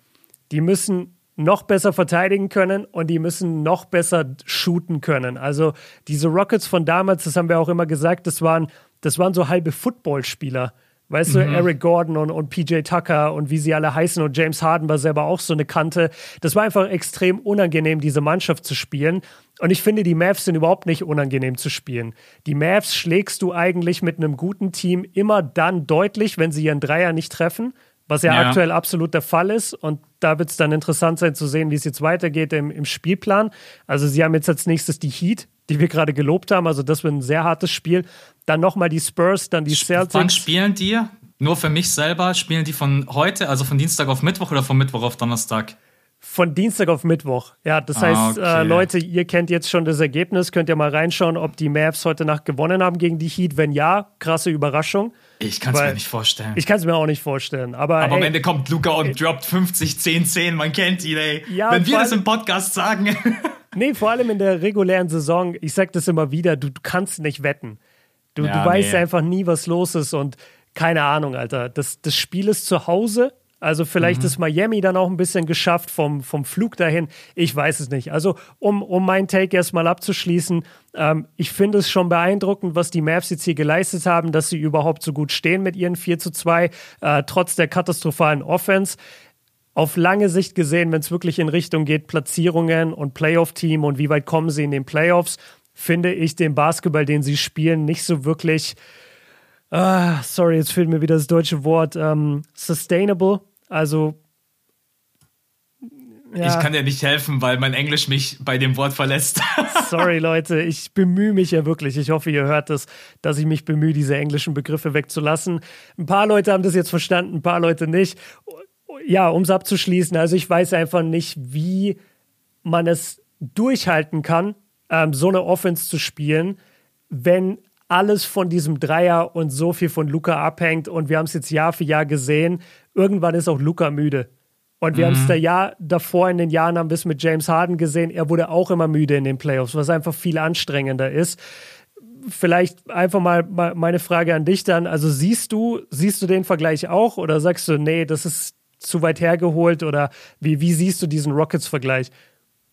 Die müssen noch besser verteidigen können und die müssen noch besser shooten können. Also diese Rockets von damals, das haben wir auch immer gesagt, das waren, das waren so halbe Footballspieler. Weißt mhm. du, Eric Gordon und, und PJ Tucker und wie sie alle heißen und James Harden war selber auch so eine Kante. Das war einfach extrem unangenehm, diese Mannschaft zu spielen. Und ich finde, die Mavs sind überhaupt nicht unangenehm zu spielen. Die Mavs schlägst du eigentlich mit einem guten Team immer dann deutlich, wenn sie ihren Dreier nicht treffen, was ja, ja. aktuell absolut der Fall ist. Und da wird es dann interessant sein zu sehen, wie es jetzt weitergeht im, im Spielplan. Also sie haben jetzt als nächstes die Heat, die wir gerade gelobt haben. Also das wird ein sehr hartes Spiel. Dann nochmal die Spurs, dann die Celtics. Wann spielen die? Nur für mich selber, spielen die von heute, also von Dienstag auf Mittwoch oder von Mittwoch auf Donnerstag? Von Dienstag auf Mittwoch. Ja, das heißt, ah, okay. äh, Leute, ihr kennt jetzt schon das Ergebnis. Könnt ihr mal reinschauen, ob die Mavs heute Nacht gewonnen haben gegen die Heat. Wenn ja, krasse Überraschung. Ich kann es mir nicht vorstellen. Ich kann es mir auch nicht vorstellen. Aber, aber ey, am Ende kommt Luca und ey, droppt 50, 10, 10. Man kennt ihn, ey. Ja, Wenn wir das im Podcast sagen. nee, vor allem in der regulären Saison. Ich sag das immer wieder. Du kannst nicht wetten. Du, ja, du weißt nee. einfach nie, was los ist. Und keine Ahnung, Alter. Das, das Spiel ist zu Hause. Also vielleicht mhm. ist Miami dann auch ein bisschen geschafft vom, vom Flug dahin. Ich weiß es nicht. Also um, um meinen Take erstmal abzuschließen, ähm, ich finde es schon beeindruckend, was die Mavs jetzt hier geleistet haben, dass sie überhaupt so gut stehen mit ihren 4 zu 2, äh, trotz der katastrophalen Offense. Auf lange Sicht gesehen, wenn es wirklich in Richtung geht, Platzierungen und Playoff-Team und wie weit kommen sie in den Playoffs, finde ich den Basketball, den sie spielen, nicht so wirklich ah, sorry, jetzt fehlt mir wieder das deutsche Wort, ähm, sustainable, also ja. Ich kann dir nicht helfen, weil mein Englisch mich bei dem Wort verlässt. <laughs> Sorry, Leute, ich bemühe mich ja wirklich. Ich hoffe, ihr hört das, dass ich mich bemühe, diese englischen Begriffe wegzulassen. Ein paar Leute haben das jetzt verstanden, ein paar Leute nicht. Ja, um es abzuschließen, also ich weiß einfach nicht, wie man es durchhalten kann, ähm, so eine Offense zu spielen, wenn alles von diesem Dreier und so viel von Luca abhängt. Und wir haben es jetzt Jahr für Jahr gesehen. Irgendwann ist auch Luca müde. Und wir mhm. haben es da Jahr davor in den Jahren haben wir es mit James Harden gesehen. Er wurde auch immer müde in den Playoffs, was einfach viel anstrengender ist. Vielleicht einfach mal meine Frage an dich dann. Also siehst du, siehst du den Vergleich auch oder sagst du, nee, das ist zu weit hergeholt oder wie, wie siehst du diesen Rockets-Vergleich?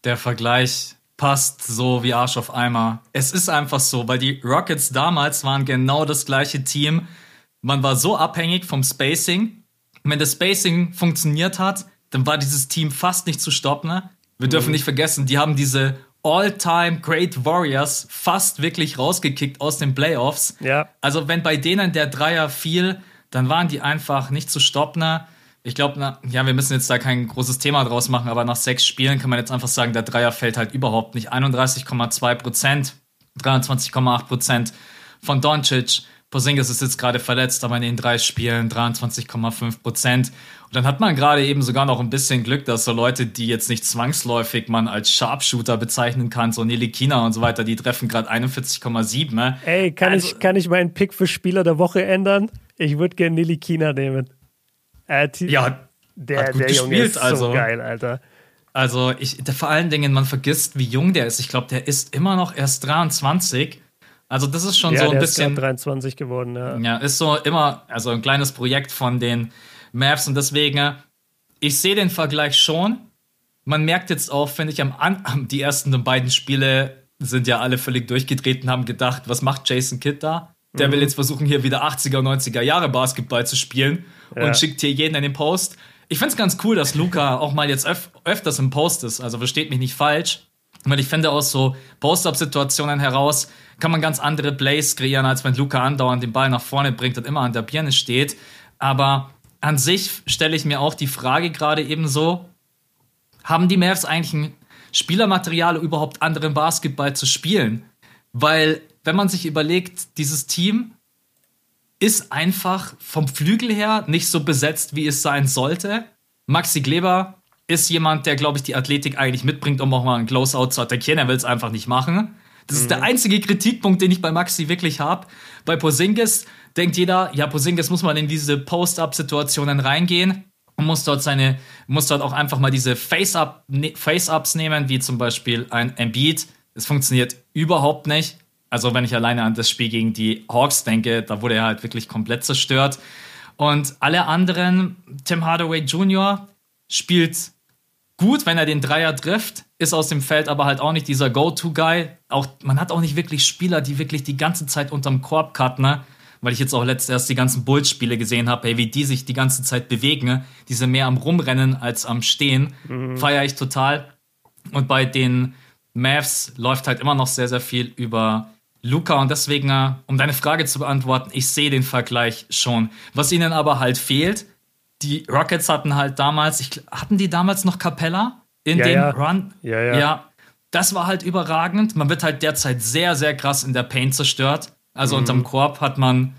Der Vergleich passt so wie Arsch auf Eimer. Es ist einfach so, weil die Rockets damals waren genau das gleiche Team. Man war so abhängig vom Spacing. wenn das Spacing funktioniert hat, dann war dieses Team fast nicht zu stoppen. Ne? Wir dürfen mhm. nicht vergessen, die haben diese All-Time Great Warriors fast wirklich rausgekickt aus den Playoffs. Ja. Also wenn bei denen der Dreier fiel, dann waren die einfach nicht zu stoppen. Ich glaube, ja, wir müssen jetzt da kein großes Thema draus machen, aber nach sechs Spielen kann man jetzt einfach sagen, der Dreier fällt halt überhaupt nicht. 31,2 Prozent, 23,8 Prozent von Doncic. Porzingis ist jetzt gerade verletzt, aber in den drei Spielen 23,5 Prozent. Und dann hat man gerade eben sogar noch ein bisschen Glück, dass so Leute, die jetzt nicht zwangsläufig man als Sharpshooter bezeichnen kann, so Nelly Kina und so weiter, die treffen gerade 41,7. Ne? Ey, kann, also, ich, kann ich meinen Pick für Spieler der Woche ändern? Ich würde gerne Nelly Kina nehmen. Äh, ja, der, hat gut der gespielt, ist also. so geil, Alter. Also, ich, vor allen Dingen, man vergisst, wie jung der ist. Ich glaube, der ist immer noch erst 23. Also, das ist schon ja, so ein bisschen. Ist 23 geworden, ja. Ja, ist so immer, also ein kleines Projekt von den Mavs und deswegen, ich sehe den Vergleich schon. Man merkt jetzt auch, finde ich, am An die ersten beiden Spiele sind ja alle völlig durchgedreht und haben gedacht, was macht Jason Kidd da? Der mhm. will jetzt versuchen, hier wieder 80er, 90er Jahre Basketball zu spielen ja. und schickt hier jeden in den Post. Ich finde es ganz cool, dass Luca auch mal jetzt öf öfters im Post ist. Also versteht mich nicht falsch. Weil ich finde, aus so Post-Up-Situationen heraus kann man ganz andere Plays kreieren, als wenn Luca andauernd den Ball nach vorne bringt und immer an der Birne steht. Aber an sich stelle ich mir auch die Frage gerade eben so, haben die Mavs eigentlich ein Spielermaterial, überhaupt anderen Basketball zu spielen. Weil, wenn man sich überlegt, dieses Team ist einfach vom Flügel her nicht so besetzt, wie es sein sollte. Maxi Kleber ist jemand, der, glaube ich, die Athletik eigentlich mitbringt, um auch mal einen Closeout zu attackieren. Er will es einfach nicht machen. Das mhm. ist der mhm. einzige Kritikpunkt, den ich bei Maxi wirklich habe. Bei Posingis denkt jeder, ja, Posingis muss mal in diese Post-Up-Situationen reingehen und muss dort seine, muss dort auch einfach mal diese Face-Up, ne, Face-Ups nehmen, wie zum Beispiel ein Embiid. Es funktioniert überhaupt nicht. Also wenn ich alleine an das Spiel gegen die Hawks denke, da wurde er halt wirklich komplett zerstört. Und alle anderen, Tim Hardaway Jr. spielt gut, wenn er den Dreier trifft, ist aus dem Feld aber halt auch nicht dieser Go-To-Guy. Auch, man hat auch nicht wirklich Spieler, die wirklich die ganze Zeit unterm Korb cutten, ne? weil ich jetzt auch letztes erst die ganzen Bulls-Spiele gesehen habe, hey, wie die sich die ganze Zeit bewegen, ne? die sind mehr am Rumrennen als am Stehen, mhm. feiere ich total. Und bei den Mavs läuft halt immer noch sehr, sehr viel über Luca und deswegen, äh, um deine Frage zu beantworten, ich sehe den Vergleich schon. Was ihnen aber halt fehlt, die Rockets hatten halt damals, ich, hatten die damals noch Capella in ja, dem ja. Run? Ja, ja. Ja, das war halt überragend. Man wird halt derzeit sehr, sehr krass in der Paint zerstört. Also mhm. unterm Korb hat man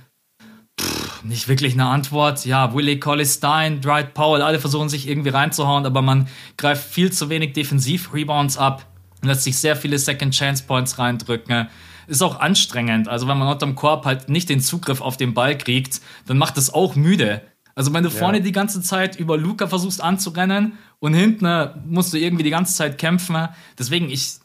pff, nicht wirklich eine Antwort. Ja, Willie Colley Stein, Dwight Powell, alle versuchen sich irgendwie reinzuhauen, aber man greift viel zu wenig Defensiv-Rebounds ab, lässt sich sehr viele Second-Chance-Points reindrücken ist auch anstrengend. Also wenn man unterm Korb halt nicht den Zugriff auf den Ball kriegt, dann macht das auch müde. Also wenn du ja. vorne die ganze Zeit über Luca versuchst anzurennen und hinten äh, musst du irgendwie die ganze Zeit kämpfen. Deswegen, ich,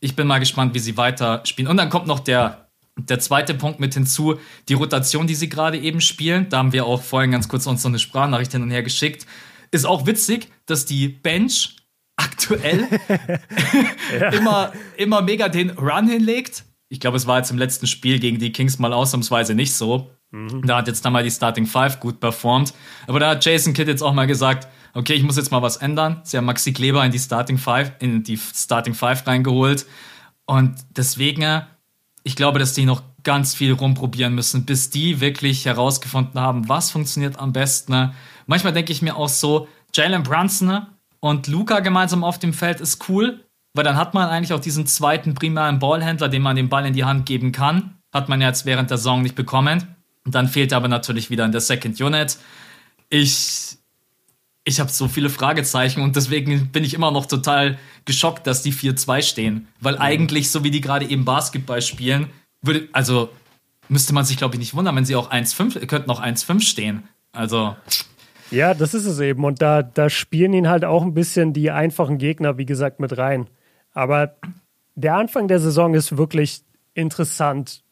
ich bin mal gespannt, wie sie weiter spielen. Und dann kommt noch der, der zweite Punkt mit hinzu, die Rotation, die sie gerade eben spielen. Da haben wir auch vorhin ganz kurz uns so eine Sprachnachricht hin und her geschickt. Ist auch witzig, dass die Bench aktuell <laughs> ja. <laughs> immer, immer mega den Run hinlegt. Ich glaube, es war jetzt im letzten Spiel gegen die Kings mal ausnahmsweise nicht so. Mhm. Da hat jetzt dann mal die Starting Five gut performt. Aber da hat Jason Kidd jetzt auch mal gesagt, okay, ich muss jetzt mal was ändern. Sie haben Maxi Kleber in die Starting Five, in die Starting Five reingeholt. Und deswegen, ich glaube, dass die noch ganz viel rumprobieren müssen, bis die wirklich herausgefunden haben, was funktioniert am besten. Manchmal denke ich mir auch so, Jalen Brunson und Luca gemeinsam auf dem Feld ist cool, weil dann hat man eigentlich auch diesen zweiten primären Ballhändler, dem man den Ball in die Hand geben kann. Hat man ja jetzt während der Saison nicht bekommen. Und dann fehlt er aber natürlich wieder in der Second Unit. Ich, ich habe so viele Fragezeichen und deswegen bin ich immer noch total geschockt, dass die 4-2 stehen. Weil mhm. eigentlich, so wie die gerade eben Basketball spielen, würde, also müsste man sich, glaube ich, nicht wundern, wenn sie auch 1-5, könnten auch 1-5 stehen. Also. Ja, das ist es eben. Und da, da spielen ihn halt auch ein bisschen die einfachen Gegner, wie gesagt, mit rein. Aber der Anfang der Saison ist wirklich interessant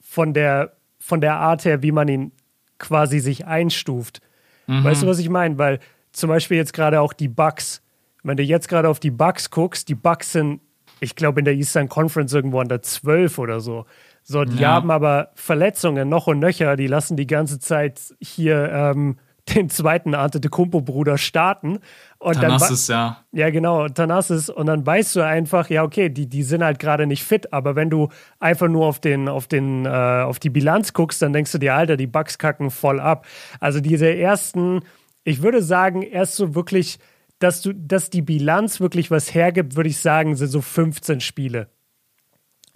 von der von der Art her, wie man ihn quasi sich einstuft. Mhm. Weißt du, was ich meine? Weil zum Beispiel jetzt gerade auch die Bugs, wenn du jetzt gerade auf die Bugs guckst, die Bugs sind, ich glaube, in der Eastern Conference irgendwo an der 12 oder so. So, die ja. haben aber Verletzungen noch und nöcher, die lassen die ganze Zeit hier ähm, den zweiten Antetokounmpo-Bruder starten. Und Thanasis, ja. Ja, genau, Thanasis. Und dann weißt du einfach, ja, okay, die, die sind halt gerade nicht fit. Aber wenn du einfach nur auf, den, auf, den, äh, auf die Bilanz guckst, dann denkst du dir, Alter, die Bugs kacken voll ab. Also diese ersten, ich würde sagen, erst so wirklich, dass, du, dass die Bilanz wirklich was hergibt, würde ich sagen, sind so 15 Spiele.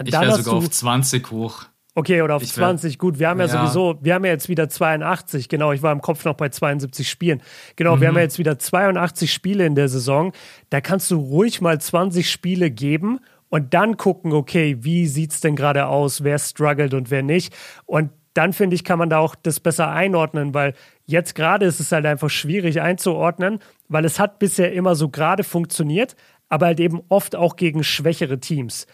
Ich wäre sogar du, auf 20 hoch. Okay, oder auf ich 20. Gut, wir haben ja, ja, sowieso, wir haben ja jetzt wieder 82. Genau, ich war im Kopf noch bei 72 Spielen. Genau, mhm. wir haben ja jetzt wieder 82 Spiele in der Saison. Da kannst du ruhig mal 20 Spiele geben und dann gucken, okay, wie sieht es denn gerade aus, wer struggelt und wer nicht. Und dann finde ich, kann man da auch das besser einordnen, weil jetzt gerade ist es halt einfach schwierig einzuordnen, weil es hat bisher immer so gerade funktioniert, aber halt eben oft auch gegen schwächere Teams.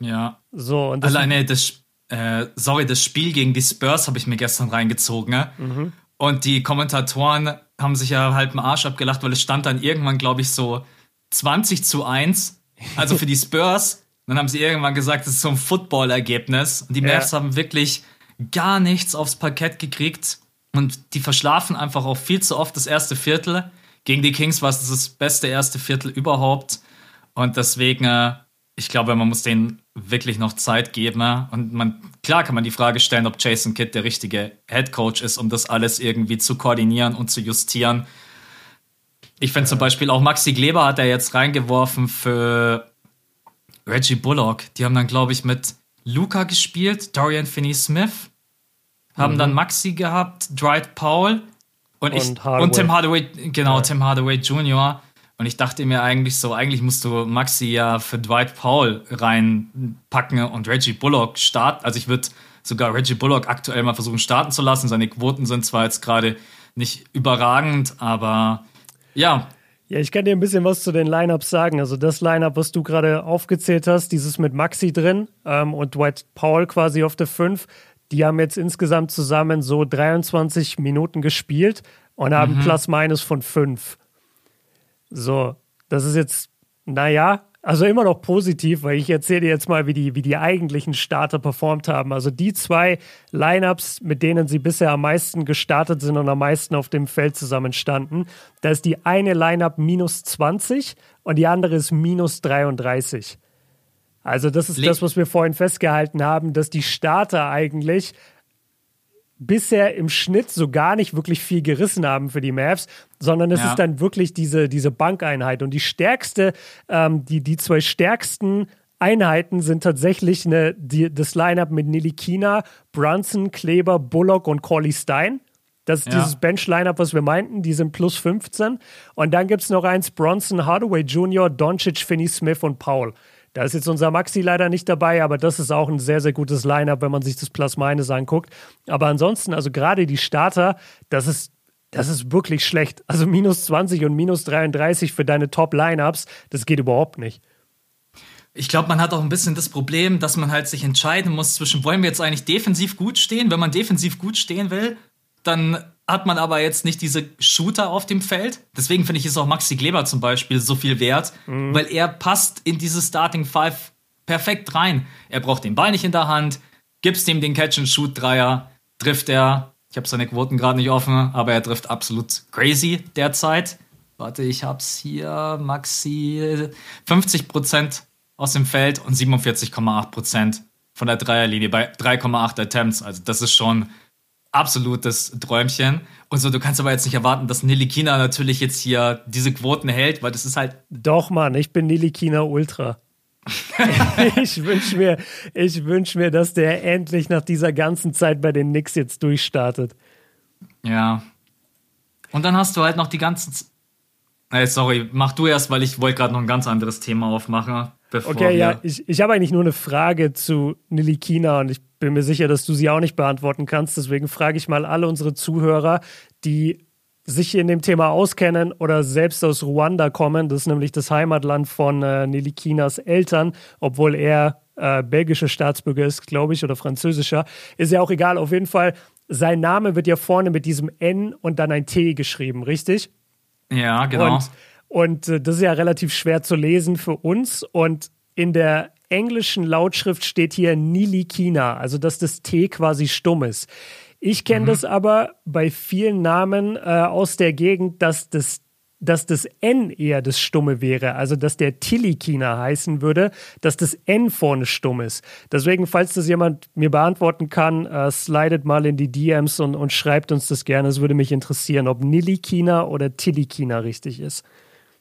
Ja. So, und Alleine das äh, sorry, das Spiel gegen die Spurs habe ich mir gestern reingezogen. Ne? Mhm. Und die Kommentatoren haben sich ja halt im Arsch abgelacht, weil es stand dann irgendwann, glaube ich, so 20 zu 1. Also für die Spurs. <laughs> dann haben sie irgendwann gesagt, das ist so ein Football-Ergebnis. Und die Mavs ja. haben wirklich gar nichts aufs Parkett gekriegt. Und die verschlafen einfach auch viel zu oft das erste Viertel. Gegen die Kings war es das beste erste Viertel überhaupt. Und deswegen, äh, ich glaube, man muss denen wirklich noch Zeit geben. Und man, klar kann man die Frage stellen, ob Jason Kidd der richtige Head Coach ist, um das alles irgendwie zu koordinieren und zu justieren. Ich finde zum Beispiel auch Maxi Gleber hat er jetzt reingeworfen für Reggie Bullock. Die haben dann, glaube ich, mit Luca gespielt, Dorian Finney-Smith, haben mhm. dann Maxi gehabt, Dwight Powell und, und, ich, und Tim Hardaway, genau, ja. Tim Hardaway Jr. Und ich dachte mir eigentlich so, eigentlich musst du Maxi ja für Dwight Powell reinpacken und Reggie Bullock starten. Also ich würde sogar Reggie Bullock aktuell mal versuchen starten zu lassen. Seine Quoten sind zwar jetzt gerade nicht überragend, aber ja, ja, ich kann dir ein bisschen was zu den Lineups sagen. Also das Lineup, was du gerade aufgezählt hast, dieses mit Maxi drin ähm, und Dwight Powell quasi auf der 5, die haben jetzt insgesamt zusammen so 23 Minuten gespielt und haben mhm. Plus-Minus von 5. So, das ist jetzt, naja, also immer noch positiv, weil ich erzähle dir jetzt mal, wie die, wie die eigentlichen Starter performt haben. Also die zwei Lineups, mit denen sie bisher am meisten gestartet sind und am meisten auf dem Feld zusammenstanden, da ist die eine Lineup minus 20 und die andere ist minus 33. Also das ist Le das, was wir vorhin festgehalten haben, dass die Starter eigentlich bisher im Schnitt so gar nicht wirklich viel gerissen haben für die Mavs, sondern es ja. ist dann wirklich diese, diese Bankeinheit. Und die stärkste, ähm, die, die zwei stärksten Einheiten sind tatsächlich eine, die, das Lineup mit Nilikina, Brunson, Kleber, Bullock und Corley Stein. Das ist ja. dieses Bench-Lineup, was wir meinten, die sind plus 15. Und dann gibt es noch eins: Bronson, Hardaway Jr., Doncic, Finney Smith und Paul. Da ist jetzt unser Maxi leider nicht dabei, aber das ist auch ein sehr, sehr gutes Line-Up, wenn man sich das Plus-Minus anguckt. Aber ansonsten, also gerade die Starter, das ist das ist wirklich schlecht. Also minus 20 und minus 33 für deine Top-Lineups, das geht überhaupt nicht. Ich glaube, man hat auch ein bisschen das Problem, dass man halt sich entscheiden muss zwischen, wollen wir jetzt eigentlich defensiv gut stehen? Wenn man defensiv gut stehen will, dann hat man aber jetzt nicht diese Shooter auf dem Feld. Deswegen finde ich, ist auch Maxi Kleber zum Beispiel so viel wert, mhm. weil er passt in diese Starting Five perfekt rein. Er braucht den Ball nicht in der Hand, gibst ihm den Catch-and-Shoot-Dreier, trifft er. Ich habe seine Quoten gerade nicht offen, aber er trifft absolut crazy derzeit. Warte, ich hab's hier, Maxi 50% aus dem Feld und 47,8% von der Dreierlinie bei 3,8 Attempts. Also das ist schon absolutes Träumchen. Und so, du kannst aber jetzt nicht erwarten, dass Nilikina natürlich jetzt hier diese Quoten hält, weil das ist halt. Doch, Mann, ich bin Nilikina Ultra. <laughs> ich wünsche mir, wünsch mir, dass der endlich nach dieser ganzen Zeit bei den Knicks jetzt durchstartet. Ja. Und dann hast du halt noch die ganzen. Hey, sorry, mach du erst, weil ich wollte gerade noch ein ganz anderes Thema aufmachen. okay, ja, ich, ich habe eigentlich nur eine Frage zu Nilikina und ich bin mir sicher, dass du sie auch nicht beantworten kannst. Deswegen frage ich mal alle unsere Zuhörer, die sich in dem Thema auskennen oder selbst aus Ruanda kommen. Das ist nämlich das Heimatland von äh, Nelikinas Eltern, obwohl er äh, belgischer Staatsbürger ist, glaube ich, oder französischer. Ist ja auch egal. Auf jeden Fall, sein Name wird ja vorne mit diesem N und dann ein T geschrieben, richtig? Ja, genau. Und, und äh, das ist ja relativ schwer zu lesen für uns. Und in der englischen Lautschrift steht hier Nilikina, also dass das T quasi stumm ist. Ich kenne mhm. das aber bei vielen Namen äh, aus der Gegend, dass das dass das N eher das Stumme wäre, also dass der Tilikina heißen würde, dass das N vorne stumm ist. Deswegen, falls das jemand mir beantworten kann, äh, slidet mal in die DMs und, und schreibt uns das gerne. Es würde mich interessieren, ob Nilikina oder Tilikina richtig ist.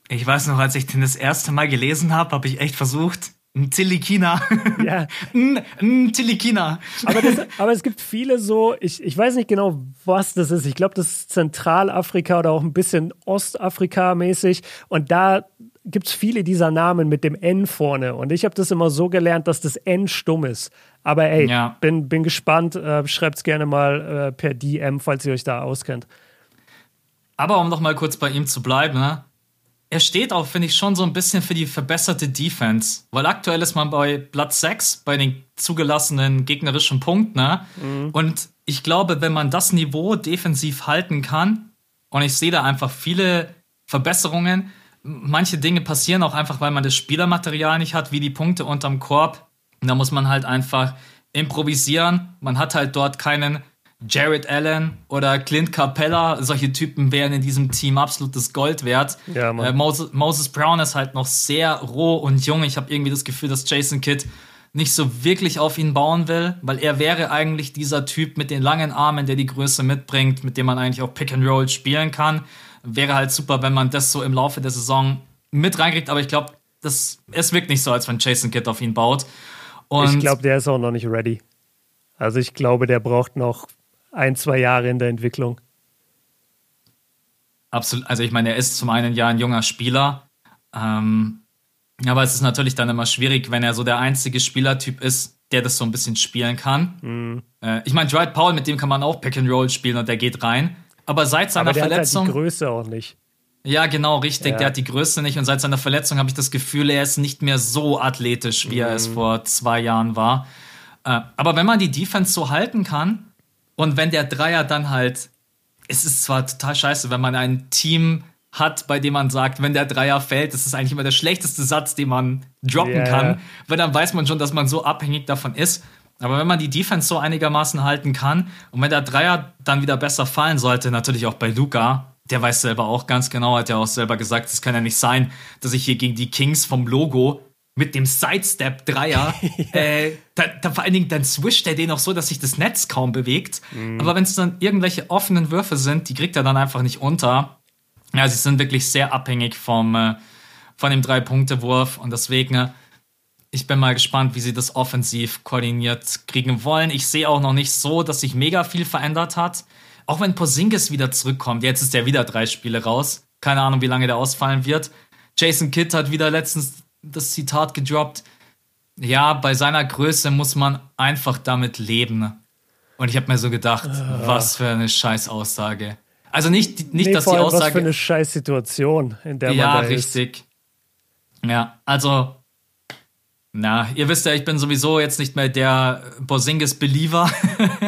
Ich weiß noch, als ich den das erste Mal gelesen habe, habe ich echt versucht, ein Tilikina. Ja. <laughs> ein, ein Tilikina. Aber, das, aber es gibt viele so, ich, ich weiß nicht genau, was das ist. Ich glaube, das ist Zentralafrika oder auch ein bisschen Ostafrika-mäßig. Und da gibt es viele dieser Namen mit dem N vorne. Und ich habe das immer so gelernt, dass das N stumm ist. Aber ey, ja. bin, bin gespannt. Äh, Schreibt es gerne mal äh, per DM, falls ihr euch da auskennt. Aber um noch mal kurz bei ihm zu bleiben, ne? Er steht auch, finde ich, schon so ein bisschen für die verbesserte Defense. Weil aktuell ist man bei Platz 6 bei den zugelassenen gegnerischen Punkten. Ne? Mhm. Und ich glaube, wenn man das Niveau defensiv halten kann, und ich sehe da einfach viele Verbesserungen, manche Dinge passieren auch einfach, weil man das Spielermaterial nicht hat, wie die Punkte unterm Korb. Und da muss man halt einfach improvisieren. Man hat halt dort keinen Jared Allen oder Clint Capella, solche Typen wären in diesem Team absolutes Gold wert. Ja, äh, Moses, Moses, Brown ist halt noch sehr roh und jung. Ich habe irgendwie das Gefühl, dass Jason Kidd nicht so wirklich auf ihn bauen will, weil er wäre eigentlich dieser Typ mit den langen Armen, der die Größe mitbringt, mit dem man eigentlich auch Pick and Roll spielen kann. Wäre halt super, wenn man das so im Laufe der Saison mit reinkriegt, aber ich glaube, es wirkt nicht so, als wenn Jason Kidd auf ihn baut. Und ich glaube, der ist auch noch nicht ready. Also ich glaube, der braucht noch ein, zwei Jahre in der Entwicklung. Absolut. Also ich meine, er ist zum einen ja ein junger Spieler, ähm, aber es ist natürlich dann immer schwierig, wenn er so der einzige Spielertyp ist, der das so ein bisschen spielen kann. Mhm. Äh, ich meine, Dwight Powell, mit dem kann man auch Pick and Roll spielen und der geht rein. Aber seit seiner aber der Verletzung. Hat halt die Größe auch nicht. Ja, genau, richtig. Ja. Der hat die Größe nicht und seit seiner Verletzung habe ich das Gefühl, er ist nicht mehr so athletisch, wie mhm. er es mhm. vor zwei Jahren war. Äh, aber wenn man die Defense so halten kann und wenn der Dreier dann halt, es ist zwar total scheiße, wenn man ein Team hat, bei dem man sagt, wenn der Dreier fällt, das ist eigentlich immer der schlechteste Satz, den man droppen yeah. kann, weil dann weiß man schon, dass man so abhängig davon ist. Aber wenn man die Defense so einigermaßen halten kann und wenn der Dreier dann wieder besser fallen sollte, natürlich auch bei Luca, der weiß selber auch ganz genau, hat ja auch selber gesagt, es kann ja nicht sein, dass ich hier gegen die Kings vom Logo mit dem Sidestep-Dreier, <laughs> äh, da, da, vor allen Dingen, dann swischt er den auch so, dass sich das Netz kaum bewegt. Mhm. Aber wenn es dann irgendwelche offenen Würfe sind, die kriegt er dann einfach nicht unter. Ja, sie sind wirklich sehr abhängig vom, äh, von dem Drei-Punkte-Wurf und deswegen, äh, ich bin mal gespannt, wie sie das offensiv koordiniert kriegen wollen. Ich sehe auch noch nicht so, dass sich mega viel verändert hat. Auch wenn Porzingis wieder zurückkommt, jetzt ist er wieder drei Spiele raus. Keine Ahnung, wie lange der ausfallen wird. Jason Kidd hat wieder letztens das Zitat gedroppt. Ja, bei seiner Größe muss man einfach damit leben. Und ich habe mir so gedacht, uh. was für eine Scheißaussage. Also nicht, nicht nee, dass die Aussage. Was für eine Scheißsituation, in der man ja, da ist. Ja, richtig. Ja, also na, ihr wisst ja, ich bin sowieso jetzt nicht mehr der Borsingis-Believer.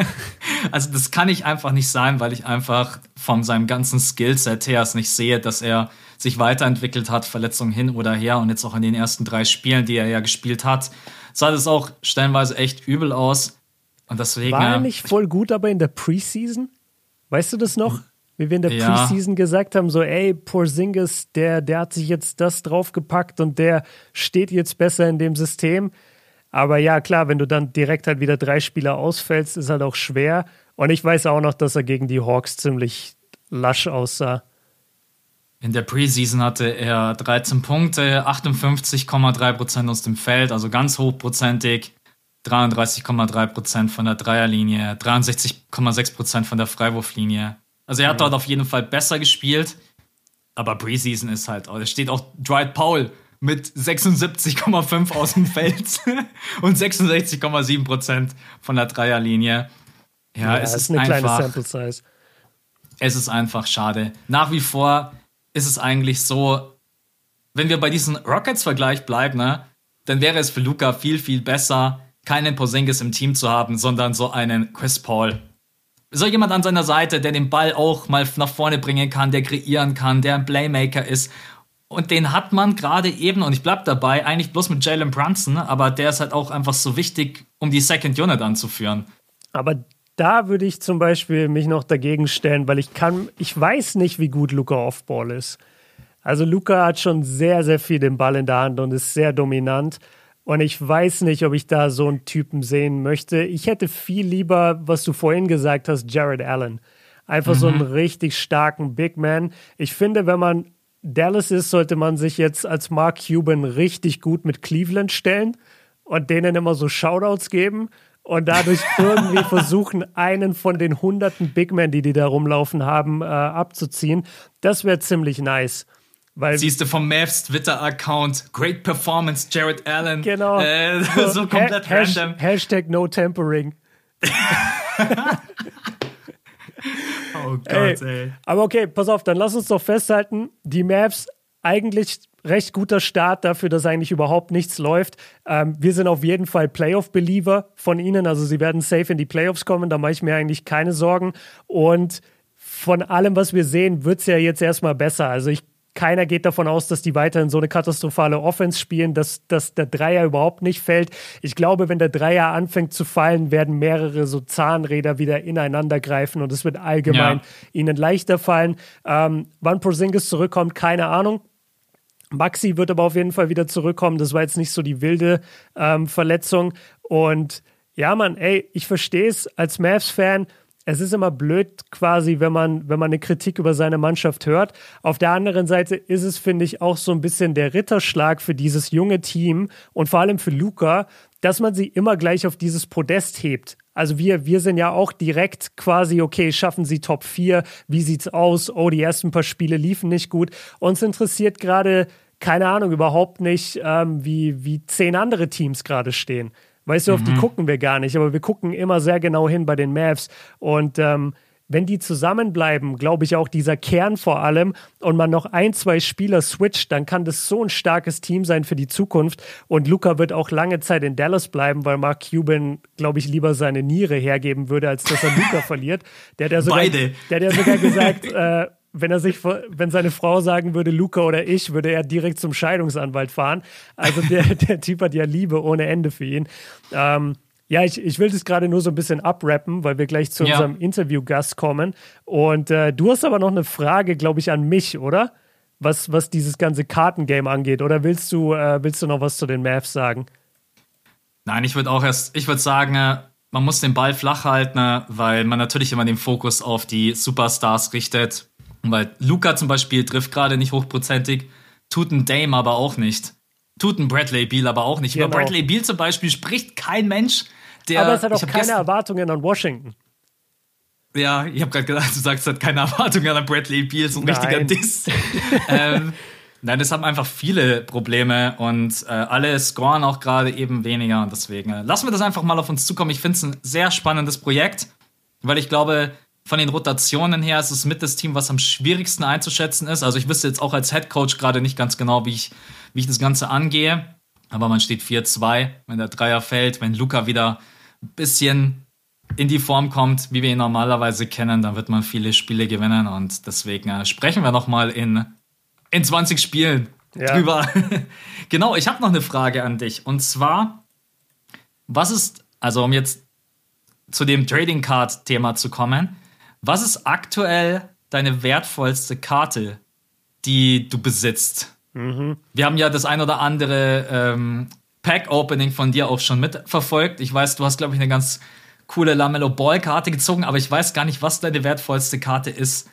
<laughs> also das kann ich einfach nicht sein, weil ich einfach von seinem ganzen Skillset her es nicht sehe, dass er sich weiterentwickelt hat, Verletzungen hin oder her und jetzt auch in den ersten drei Spielen, die er ja gespielt hat, sah das auch stellenweise echt übel aus. Und deswegen. War er nicht voll gut, aber in der Preseason? Weißt du das noch? wie wir in der ja. Preseason gesagt haben, so, ey, Porzingis, der, der hat sich jetzt das draufgepackt und der steht jetzt besser in dem System. Aber ja, klar, wenn du dann direkt halt wieder drei Spieler ausfällst, ist halt auch schwer. Und ich weiß auch noch, dass er gegen die Hawks ziemlich lasch aussah. In der Preseason hatte er 13 Punkte, 58,3% aus dem Feld, also ganz hochprozentig. 33,3% von der Dreierlinie, 63,6% von der Freiwurflinie. Also er hat mhm. dort auf jeden Fall besser gespielt. Aber Preseason ist halt, da steht auch Dwight Powell mit 76,5 aus dem Feld <laughs> und 66,7 Prozent von der Dreierlinie. Ja, ja es ist, ist eine einfach, kleine Sample Size. Es ist einfach schade. Nach wie vor ist es eigentlich so, wenn wir bei diesem Rockets-Vergleich bleiben, ne, dann wäre es für Luca viel, viel besser, keinen Posingis im Team zu haben, sondern so einen Chris Paul so jemand an seiner Seite, der den Ball auch mal nach vorne bringen kann, der kreieren kann, der ein Playmaker ist. Und den hat man gerade eben, und ich bleib dabei, eigentlich bloß mit Jalen Brunson, aber der ist halt auch einfach so wichtig, um die Second Unit anzuführen. Aber da würde ich zum Beispiel mich noch dagegen stellen, weil ich kann, ich weiß nicht, wie gut Luca Offball ist. Also Luca hat schon sehr, sehr viel den Ball in der Hand und ist sehr dominant. Und ich weiß nicht, ob ich da so einen Typen sehen möchte. Ich hätte viel lieber, was du vorhin gesagt hast, Jared Allen. Einfach mhm. so einen mhm. richtig starken Big Man. Ich finde, wenn man Dallas ist, sollte man sich jetzt als Mark Cuban richtig gut mit Cleveland stellen und denen immer so Shoutouts geben und dadurch irgendwie versuchen, einen von den hunderten Big Men, die die da rumlaufen haben, äh, abzuziehen. Das wäre ziemlich nice. Weil Siehst du vom Mavs Twitter-Account, Great Performance, Jared Allen. Genau. Äh, <laughs> so komplett ha random. Hashtag No Tempering. <laughs> oh Gott, ey. ey. Aber okay, pass auf, dann lass uns doch festhalten, die Mavs eigentlich recht guter Start dafür, dass eigentlich überhaupt nichts läuft. Ähm, wir sind auf jeden Fall Playoff-Believer von ihnen, also sie werden safe in die Playoffs kommen, da mache ich mir eigentlich keine Sorgen. Und von allem, was wir sehen, wird es ja jetzt erstmal besser. Also ich keiner geht davon aus, dass die weiterhin so eine katastrophale Offense spielen, dass, dass der Dreier überhaupt nicht fällt. Ich glaube, wenn der Dreier anfängt zu fallen, werden mehrere so Zahnräder wieder ineinander greifen und es wird allgemein ja. ihnen leichter fallen. Ähm, wann Porzingis zurückkommt, keine Ahnung. Maxi wird aber auf jeden Fall wieder zurückkommen. Das war jetzt nicht so die wilde ähm, Verletzung. Und ja, Mann, ey, ich verstehe es als Mavs-Fan. Es ist immer blöd, quasi, wenn man, wenn man eine Kritik über seine Mannschaft hört. Auf der anderen Seite ist es, finde ich, auch so ein bisschen der Ritterschlag für dieses junge Team und vor allem für Luca, dass man sie immer gleich auf dieses Podest hebt. Also wir, wir sind ja auch direkt quasi, okay, schaffen sie Top 4, wie sieht's aus? Oh, die ersten paar Spiele liefen nicht gut. Uns interessiert gerade, keine Ahnung, überhaupt nicht, ähm, wie, wie zehn andere Teams gerade stehen. Weißt du, auf mhm. die gucken wir gar nicht, aber wir gucken immer sehr genau hin bei den Mavs. Und ähm, wenn die zusammenbleiben, glaube ich auch dieser Kern vor allem und man noch ein, zwei Spieler switcht, dann kann das so ein starkes Team sein für die Zukunft. Und Luca wird auch lange Zeit in Dallas bleiben, weil Mark Cuban, glaube ich, lieber seine Niere hergeben würde, als dass er Luca <laughs> verliert. Der hat ja sogar, Beide. Der hat ja sogar gesagt, <laughs> äh, wenn er sich, wenn seine Frau sagen würde, Luca oder ich, würde er direkt zum Scheidungsanwalt fahren. Also der, <laughs> der Typ hat ja Liebe ohne Ende für ihn. Ähm, ja, ich, ich will das gerade nur so ein bisschen abrappen, weil wir gleich zu ja. unserem Interviewgast kommen. Und äh, du hast aber noch eine Frage, glaube ich, an mich, oder? Was, was dieses ganze Kartengame angeht. Oder willst du, äh, willst du noch was zu den Mavs sagen? Nein, ich würde auch erst, ich würde sagen, äh, man muss den Ball flach halten, äh, weil man natürlich immer den Fokus auf die Superstars richtet. Weil Luca zum Beispiel trifft gerade nicht hochprozentig, tut ein Dame aber auch nicht. Tut ein Bradley Beal aber auch nicht. Genau. Über Bradley Beal zum Beispiel spricht kein Mensch, der. Aber es hat auch keine Erwartungen an Washington. Ja, ich habe gerade gedacht, du sagst, es hat keine Erwartungen an Bradley Beal, so ein Nein. richtiger Diss. ähm, Nein, das haben einfach viele Probleme und äh, alle scoren auch gerade eben weniger und deswegen äh, lassen wir das einfach mal auf uns zukommen. Ich finde es ein sehr spannendes Projekt, weil ich glaube, von den Rotationen her ist es mit das Team, was am schwierigsten einzuschätzen ist. Also ich wüsste jetzt auch als Head Coach gerade nicht ganz genau, wie ich, wie ich das Ganze angehe. Aber man steht 4-2, wenn der Dreier fällt, wenn Luca wieder ein bisschen in die Form kommt, wie wir ihn normalerweise kennen, dann wird man viele Spiele gewinnen und deswegen äh, sprechen wir nochmal in, in 20 Spielen ja. drüber. <laughs> genau, ich habe noch eine Frage an dich und zwar, was ist, also um jetzt zu dem Trading Card Thema zu kommen, was ist aktuell deine wertvollste Karte, die du besitzt? Mhm. Wir haben ja das ein oder andere ähm, Pack-Opening von dir auch schon mitverfolgt. Ich weiß, du hast, glaube ich, eine ganz coole Lamello Ball-Karte gezogen, aber ich weiß gar nicht, was deine wertvollste Karte ist.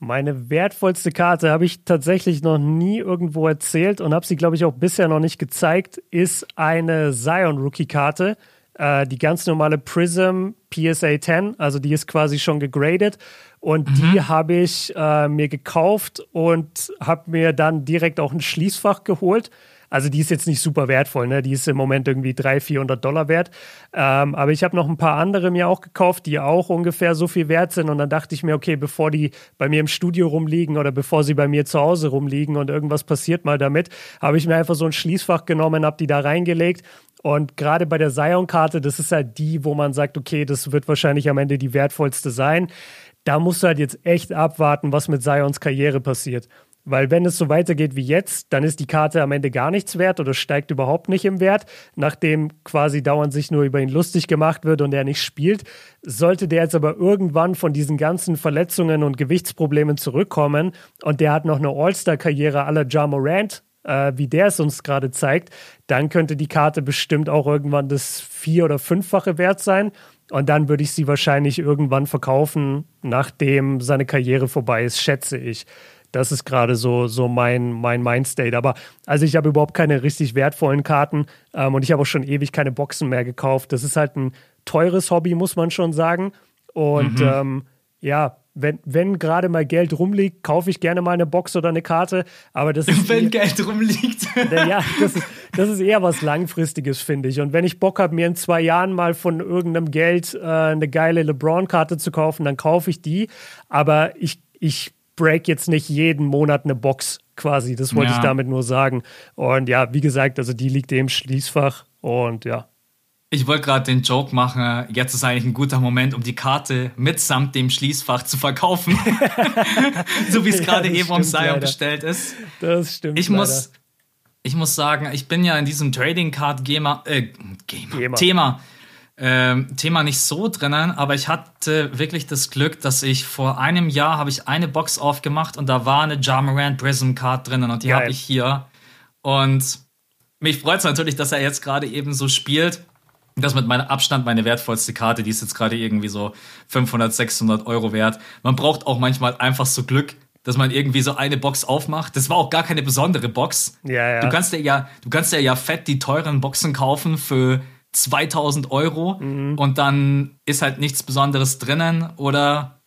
Meine wertvollste Karte habe ich tatsächlich noch nie irgendwo erzählt und habe sie, glaube ich, auch bisher noch nicht gezeigt, ist eine Zion Rookie-Karte. Äh, die ganz normale Prism PSA 10, also die ist quasi schon gegradet. Und mhm. die habe ich äh, mir gekauft und habe mir dann direkt auch ein Schließfach geholt. Also die ist jetzt nicht super wertvoll, ne? Die ist im Moment irgendwie 300, 400 Dollar wert. Ähm, aber ich habe noch ein paar andere mir auch gekauft, die auch ungefähr so viel wert sind. Und dann dachte ich mir, okay, bevor die bei mir im Studio rumliegen oder bevor sie bei mir zu Hause rumliegen und irgendwas passiert mal damit, habe ich mir einfach so ein Schließfach genommen, habe die da reingelegt und gerade bei der Sion-Karte, das ist halt die, wo man sagt, okay, das wird wahrscheinlich am Ende die wertvollste sein. Da musst du halt jetzt echt abwarten, was mit Sions Karriere passiert. Weil wenn es so weitergeht wie jetzt, dann ist die Karte am Ende gar nichts wert oder steigt überhaupt nicht im Wert, nachdem quasi dauernd sich nur über ihn lustig gemacht wird und er nicht spielt. Sollte der jetzt aber irgendwann von diesen ganzen Verletzungen und Gewichtsproblemen zurückkommen und der hat noch eine All-Star-Karriere aller Ja Morant, äh, wie der es uns gerade zeigt, dann könnte die Karte bestimmt auch irgendwann das vier- oder fünffache wert sein. Und dann würde ich sie wahrscheinlich irgendwann verkaufen, nachdem seine Karriere vorbei ist, schätze ich. Das ist gerade so, so mein, mein Mindstate. Aber also ich habe überhaupt keine richtig wertvollen Karten ähm, und ich habe auch schon ewig keine Boxen mehr gekauft. Das ist halt ein teures Hobby, muss man schon sagen. Und mhm. ähm, ja, wenn, wenn gerade mal Geld rumliegt, kaufe ich gerne mal eine Box oder eine Karte. Aber das ist. <laughs> Wenn eher, Geld rumliegt. <laughs> ja, das ist, das ist eher was Langfristiges, finde ich. Und wenn ich Bock habe, mir in zwei Jahren mal von irgendeinem Geld äh, eine geile LeBron-Karte zu kaufen, dann kaufe ich die. Aber ich, ich break jetzt nicht jeden Monat eine Box quasi. Das wollte ja. ich damit nur sagen. Und ja, wie gesagt, also die liegt im Schließfach. Und ja, ich wollte gerade den Joke machen, jetzt ist eigentlich ein guter Moment, um die Karte mitsamt dem Schließfach zu verkaufen. <laughs> so wie es gerade ja, eben um Sion bestellt ist. Das stimmt. Ich muss, ich muss sagen, ich bin ja in diesem Trading Card Gamer, äh, Gamer, Gamer. Thema ähm, Thema nicht so drinnen, aber ich hatte wirklich das Glück, dass ich vor einem Jahr habe ich eine Box aufgemacht und da war eine Jamarant Prism Card drinnen und die habe ich hier. Und mich freut es natürlich, dass er jetzt gerade eben so spielt. Das mit meinem Abstand meine wertvollste Karte, die ist jetzt gerade irgendwie so 500, 600 Euro wert. Man braucht auch manchmal einfach so Glück, dass man irgendwie so eine Box aufmacht. Das war auch gar keine besondere Box. Ja, ja. Du kannst dir ja, du kannst dir ja fett die teuren Boxen kaufen für 2000 Euro mhm. und dann ist halt nichts Besonderes drinnen oder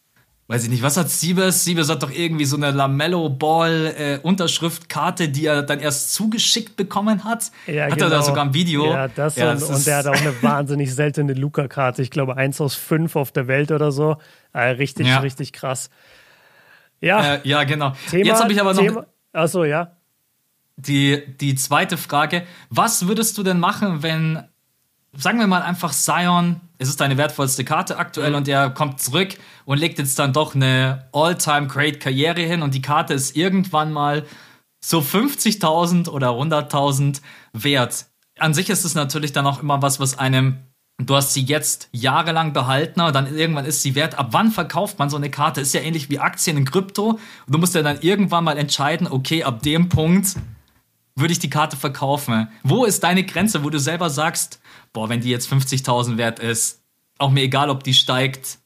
weiß ich nicht, was hat Siebes? Siebes hat doch irgendwie so eine Lamello Ball äh, Unterschriftkarte, die er dann erst zugeschickt bekommen hat. Ja, hat genau. er da genau. sogar ein Video? Ja, das, ja, und, und der hat auch eine <laughs> wahnsinnig seltene Luca-Karte. Ich glaube, eins aus fünf auf der Welt oder so. Äh, richtig, ja. richtig krass. Ja, äh, ja, genau. Thema, Jetzt habe ich aber noch. Thema, achso, ja. Die, die zweite Frage: Was würdest du denn machen, wenn sagen wir mal einfach Zion, es ist deine wertvollste Karte aktuell mhm. und er kommt zurück und legt jetzt dann doch eine all-time great Karriere hin und die Karte ist irgendwann mal so 50.000 oder 100.000 wert. An sich ist es natürlich dann auch immer was, was einem Du hast sie jetzt jahrelang behalten, aber dann irgendwann ist sie wert. Ab wann verkauft man so eine Karte? Ist ja ähnlich wie Aktien in Krypto. Und du musst ja dann irgendwann mal entscheiden, okay, ab dem Punkt würde ich die Karte verkaufen. Wo ist deine Grenze, wo du selber sagst, boah, wenn die jetzt 50.000 wert ist, auch mir egal, ob die steigt,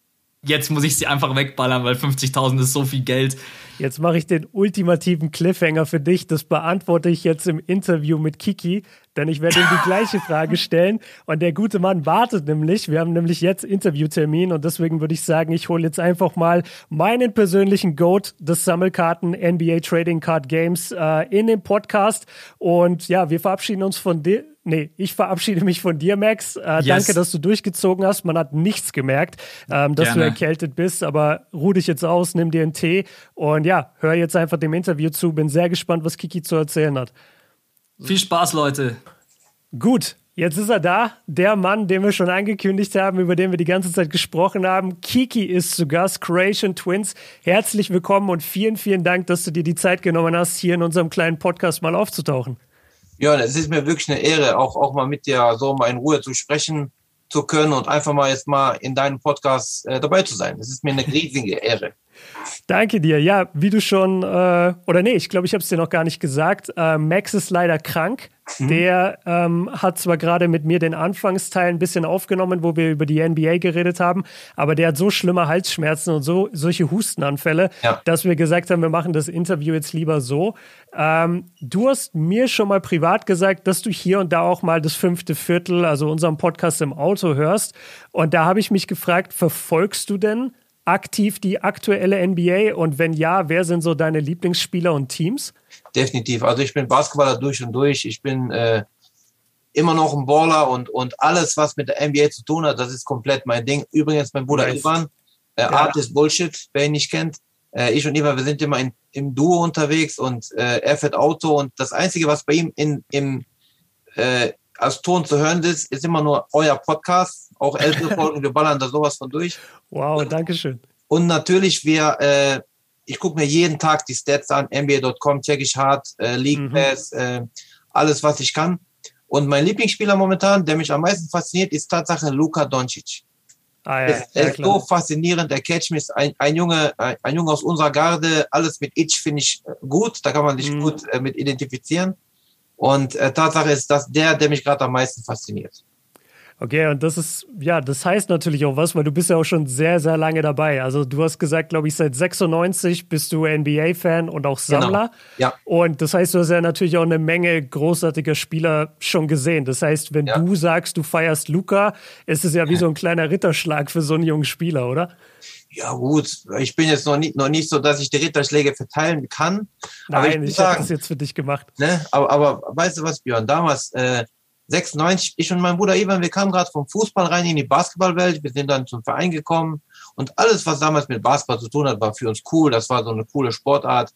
jetzt muss ich sie einfach wegballern, weil 50.000 ist so viel Geld. Jetzt mache ich den ultimativen Cliffhanger für dich. Das beantworte ich jetzt im Interview mit Kiki, denn ich werde ihm die gleiche Frage stellen. Und der gute Mann wartet nämlich. Wir haben nämlich jetzt Interviewtermin und deswegen würde ich sagen, ich hole jetzt einfach mal meinen persönlichen Goat des Sammelkarten NBA Trading Card Games äh, in den Podcast. Und ja, wir verabschieden uns von dir Nee, ich verabschiede mich von dir, Max. Äh, yes. Danke, dass du durchgezogen hast. Man hat nichts gemerkt, ähm, dass Gerne. du erkältet bist, aber ruh dich jetzt aus, nimm dir einen Tee und ja, hör jetzt einfach dem Interview zu. Bin sehr gespannt, was Kiki zu erzählen hat. Viel Spaß, Leute. Gut, Jetzt ist er da, der Mann, den wir schon angekündigt haben, über den wir die ganze Zeit gesprochen haben. Kiki ist zu Gast, Creation Twins. Herzlich willkommen und vielen, vielen Dank, dass du dir die Zeit genommen hast, hier in unserem kleinen Podcast mal aufzutauchen. Ja, es ist mir wirklich eine Ehre, auch, auch mal mit dir so mal in Ruhe zu sprechen zu können und einfach mal jetzt mal in deinem Podcast äh, dabei zu sein. Es ist mir eine riesige Ehre. Danke dir. Ja, wie du schon, äh, oder nee, ich glaube, ich habe es dir noch gar nicht gesagt. Äh, Max ist leider krank. Mhm. Der ähm, hat zwar gerade mit mir den Anfangsteil ein bisschen aufgenommen, wo wir über die NBA geredet haben, aber der hat so schlimme Halsschmerzen und so solche Hustenanfälle, ja. dass wir gesagt haben, wir machen das Interview jetzt lieber so. Ähm, du hast mir schon mal privat gesagt, dass du hier und da auch mal das fünfte Viertel, also unseren Podcast im Auto hörst. Und da habe ich mich gefragt, verfolgst du denn aktiv die aktuelle NBA? Und wenn ja, wer sind so deine Lieblingsspieler und Teams? Definitiv. Also ich bin Basketballer durch und durch. Ich bin äh, immer noch ein Baller und, und alles, was mit der NBA zu tun hat, das ist komplett mein Ding. Übrigens, mein Bruder nice. Ivan, äh, ja. Art ist Bullshit, wer ihn nicht kennt. Äh, ich und Ivan, wir sind immer in, im Duo unterwegs und äh, er fährt Auto und das Einzige, was bei ihm in, im, äh, als Ton zu hören ist, ist immer nur euer Podcast. Auch ältere Folgen, wir ballern da sowas von durch. Wow, und, danke schön. Und natürlich, wir, äh, ich gucke mir jeden Tag die Stats an, NBA.com, check ich hart, äh, League mhm. Pass, äh, alles, was ich kann. Und mein Lieblingsspieler momentan, der mich am meisten fasziniert, ist Tatsache Luka Doncic. Ah, ja, er, er ist so faszinierend. Der Catch ist ein, ein Junge, ein, ein Junge aus unserer Garde. Alles mit Itch finde ich äh, gut. Da kann man sich mhm. gut äh, mit identifizieren. Und äh, Tatsache ist das der, der mich gerade am meisten fasziniert. Okay, und das ist, ja, das heißt natürlich auch was, weil du bist ja auch schon sehr, sehr lange dabei. Also du hast gesagt, glaube ich, seit 96 bist du NBA-Fan und auch genau. Sammler. Genau. Ja. Und das heißt, du hast ja natürlich auch eine Menge großartiger Spieler schon gesehen. Das heißt, wenn ja. du sagst, du feierst Luca, ist es ja wie so ein kleiner Ritterschlag für so einen jungen Spieler, oder? Ja gut, ich bin jetzt noch nicht, noch nicht so, dass ich die Ritterschläge verteilen kann. Nein, ich, ich habe das jetzt für dich gemacht. Ne? Aber, aber weißt du was, Björn, damals äh, 96, ich und mein Bruder Ivan, wir kamen gerade vom Fußball rein in die Basketballwelt. Wir sind dann zum Verein gekommen und alles, was damals mit Basketball zu tun hat, war für uns cool. Das war so eine coole Sportart.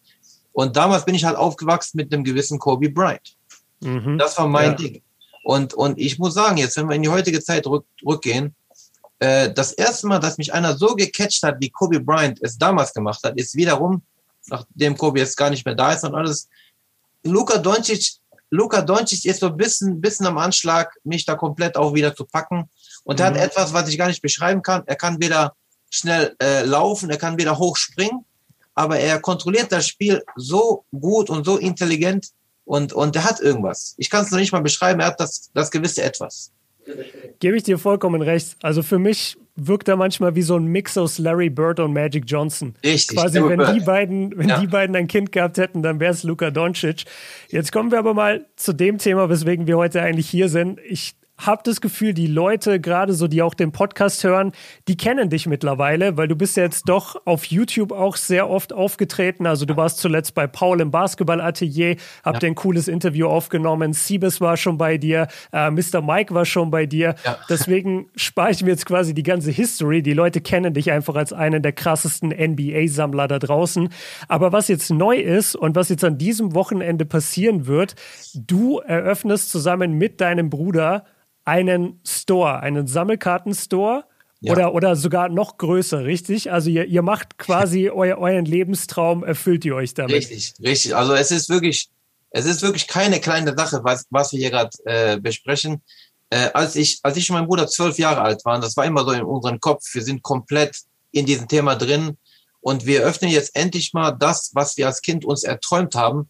Und damals bin ich halt aufgewachsen mit einem gewissen Kobe Bryant. Mhm. Das war mein ja. Ding. Und, und ich muss sagen, jetzt, wenn wir in die heutige Zeit rück, rückgehen, äh, das erste Mal, dass mich einer so gecatcht hat, wie Kobe Bryant es damals gemacht hat, ist wiederum, nachdem Kobe jetzt gar nicht mehr da ist und alles, Luka Doncic Luka Doncic ist so ein bisschen, bisschen am Anschlag, mich da komplett auch wieder zu packen. Und er hat mhm. etwas, was ich gar nicht beschreiben kann. Er kann weder schnell äh, laufen, er kann weder hoch springen, aber er kontrolliert das Spiel so gut und so intelligent und, und er hat irgendwas. Ich kann es noch nicht mal beschreiben, er hat das, das gewisse Etwas. Gebe ich dir vollkommen recht. Also für mich wirkt er manchmal wie so ein Mix aus Larry Bird und Magic Johnson. Richtig. Quasi, wenn die beiden, wenn ja. die beiden ein Kind gehabt hätten, dann wäre es Luka Doncic. Jetzt kommen wir aber mal zu dem Thema, weswegen wir heute eigentlich hier sind. Ich habe das Gefühl, die Leute, gerade so, die auch den Podcast hören, die kennen dich mittlerweile, weil du bist ja jetzt doch auf YouTube auch sehr oft aufgetreten. Also du warst zuletzt bei Paul im Basketballatelier, habt ja. ein cooles Interview aufgenommen. Siebes war schon bei dir, äh, Mr. Mike war schon bei dir. Ja. Deswegen spare ich mir jetzt quasi die ganze History. Die Leute kennen dich einfach als einen der krassesten NBA-Sammler da draußen. Aber was jetzt neu ist und was jetzt an diesem Wochenende passieren wird, du eröffnest zusammen mit deinem Bruder einen Store, einen Sammelkartenstore. Ja. Oder, oder sogar noch größer, richtig? Also ihr, ihr macht quasi <laughs> eu, euren Lebenstraum, erfüllt ihr euch damit. Richtig, richtig. Also es ist wirklich, es ist wirklich keine kleine Sache, was, was wir hier gerade äh, besprechen. Äh, als ich, als ich und mein Bruder zwölf Jahre alt waren, das war immer so in unserem Kopf, wir sind komplett in diesem Thema drin und wir öffnen jetzt endlich mal das, was wir als Kind uns erträumt haben,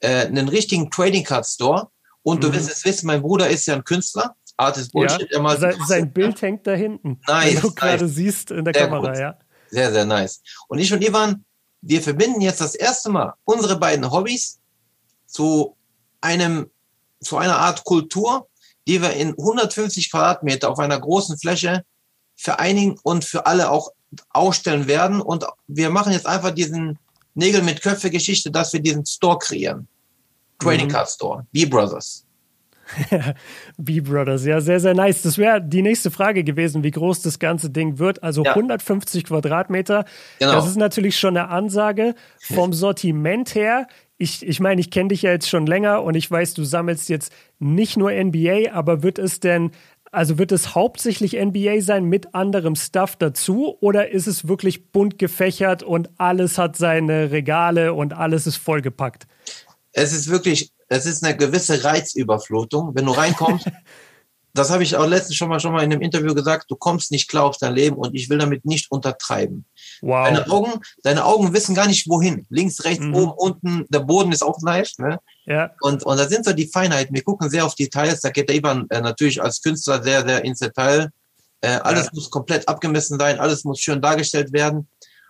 äh, einen richtigen Trading Card Store. Und mhm. du wirst es wissen, mein Bruder ist ja ein Künstler Artist Bullshit. Ja, sein, sein Bild hängt da hinten. <laughs> Nice. Wenn du gerade siehst in der sehr Kamera, gut. ja. Sehr, sehr nice. Und ich und Ivan, wir verbinden jetzt das erste Mal unsere beiden Hobbys zu einem, zu einer Art Kultur, die wir in 150 Quadratmeter auf einer großen Fläche vereinigen und für alle auch ausstellen werden. Und wir machen jetzt einfach diesen Nägel mit Köpfe Geschichte, dass wir diesen Store kreieren. Trading mhm. Card Store. B-Brothers. <laughs> B-Brothers, ja, sehr, sehr nice. Das wäre die nächste Frage gewesen, wie groß das ganze Ding wird. Also ja. 150 Quadratmeter. Genau. Das ist natürlich schon eine Ansage. Vom Sortiment her, ich, ich meine, ich kenne dich ja jetzt schon länger und ich weiß, du sammelst jetzt nicht nur NBA, aber wird es denn, also wird es hauptsächlich NBA sein mit anderem Stuff dazu oder ist es wirklich bunt gefächert und alles hat seine Regale und alles ist vollgepackt? Es ist wirklich es ist eine gewisse Reizüberflutung. Wenn du reinkommst, <laughs> das habe ich auch letztens schon mal, schon mal in einem Interview gesagt, du kommst nicht klar auf dein Leben und ich will damit nicht untertreiben. Wow. Deine Augen, deine Augen wissen gar nicht wohin. Links, rechts, mhm. oben, unten, der Boden ist auch nice. Ne? Ja. Und, und da sind so die Feinheiten. Wir gucken sehr auf Details. Da geht der Ivan äh, natürlich als Künstler sehr, sehr ins Detail. Äh, alles ja. muss komplett abgemessen sein, alles muss schön dargestellt werden.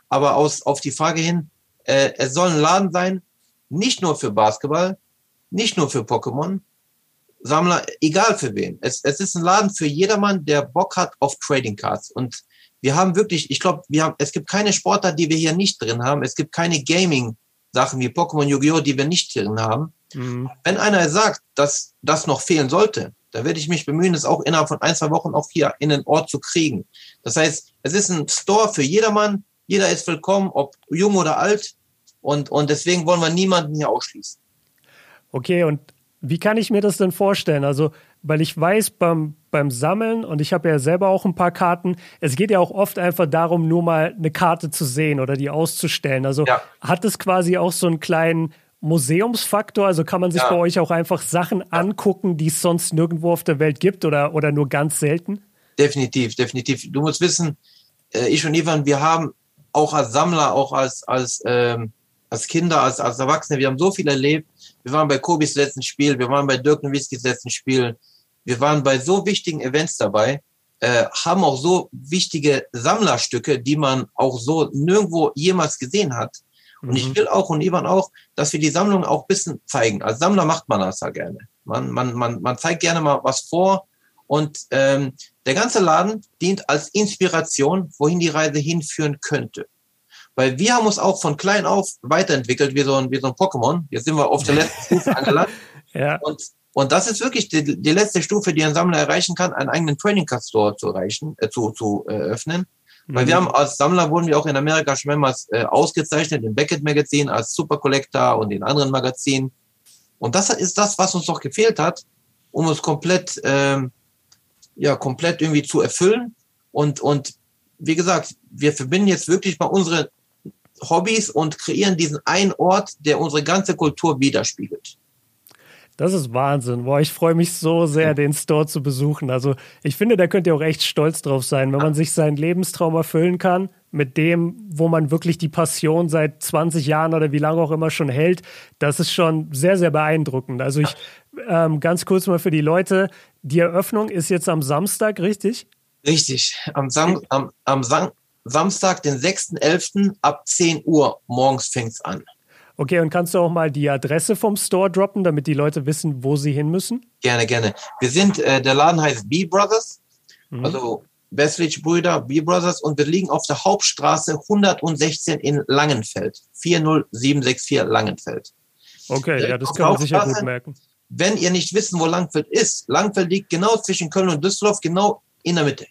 Aber aus, auf die Frage hin, äh, es soll ein Laden sein, nicht nur für Basketball, nicht nur für Pokémon, Sammler, egal für wen. Es, es ist ein Laden für jedermann, der Bock hat auf Trading Cards. Und wir haben wirklich, ich glaube, wir haben, es gibt keine Sportart, die wir hier nicht drin haben. Es gibt keine Gaming-Sachen wie Pokémon Yu-Gi-Oh!, die wir nicht drin haben. Mhm. Wenn einer sagt, dass das noch fehlen sollte, da werde ich mich bemühen, es auch innerhalb von ein, zwei Wochen auch hier in den Ort zu kriegen. Das heißt, es ist ein Store für jedermann. Jeder ist willkommen, ob jung oder alt. Und, und deswegen wollen wir niemanden hier ausschließen. Okay, und wie kann ich mir das denn vorstellen? Also, weil ich weiß, beim, beim Sammeln, und ich habe ja selber auch ein paar Karten, es geht ja auch oft einfach darum, nur mal eine Karte zu sehen oder die auszustellen. Also ja. hat es quasi auch so einen kleinen Museumsfaktor? Also kann man sich ja. bei euch auch einfach Sachen ja. angucken, die es sonst nirgendwo auf der Welt gibt oder, oder nur ganz selten? Definitiv, definitiv. Du musst wissen, äh, ich und Ivan, wir haben auch als Sammler, auch als, als, ähm, als Kinder, als, als Erwachsene, wir haben so viel erlebt wir waren bei Kobis letzten Spiel, wir waren bei Dirk Nowitzkis letzten Spiel, wir waren bei so wichtigen Events dabei, äh, haben auch so wichtige Sammlerstücke, die man auch so nirgendwo jemals gesehen hat. Und mhm. ich will auch und Ivan auch, dass wir die Sammlung auch bisschen zeigen. Als Sammler macht man das ja gerne. Man, man, man, man zeigt gerne mal was vor. Und ähm, der ganze Laden dient als Inspiration, wohin die Reise hinführen könnte. Weil wir haben uns auch von klein auf weiterentwickelt, wie so ein, wie so ein Pokémon. Jetzt sind wir auf der letzten Stufe <laughs> angelangt. ja. Und, und das ist wirklich die, die letzte Stufe, die ein Sammler erreichen kann, einen eigenen Trading Card Store zu erreichen, äh, zu, zu äh, öffnen. Mhm. Weil wir haben als Sammler wurden wir auch in Amerika schon mehrmals äh, ausgezeichnet, im Beckett Magazin als Super Collector und in anderen Magazinen. Und das ist das, was uns noch gefehlt hat, um uns komplett, ähm, ja, komplett irgendwie zu erfüllen. Und, und wie gesagt, wir verbinden jetzt wirklich mal unsere Hobbys und kreieren diesen einen Ort, der unsere ganze Kultur widerspiegelt. Das ist Wahnsinn. Boah, ich freue mich so sehr, den Store zu besuchen. Also ich finde, da könnt ihr auch echt stolz drauf sein, wenn man sich seinen Lebenstraum erfüllen kann mit dem, wo man wirklich die Passion seit 20 Jahren oder wie lange auch immer schon hält. Das ist schon sehr, sehr beeindruckend. Also ich ähm, ganz kurz mal für die Leute, die Eröffnung ist jetzt am Samstag, richtig? Richtig. Am, Sam am, am Sam Samstag, den 6.11. ab 10 Uhr morgens fängt es an. Okay, und kannst du auch mal die Adresse vom Store droppen, damit die Leute wissen, wo sie hin müssen? Gerne, gerne. Wir sind, äh, der Laden heißt B Brothers, mhm. also Westlich Brüder, B Brothers, und wir liegen auf der Hauptstraße 116 in Langenfeld. 40764 Langenfeld. Okay, ja, das kann man sicher gut merken. Wenn ihr nicht wissen, wo Langfeld ist, Langfeld liegt genau zwischen Köln und Düsseldorf, genau in der Mitte.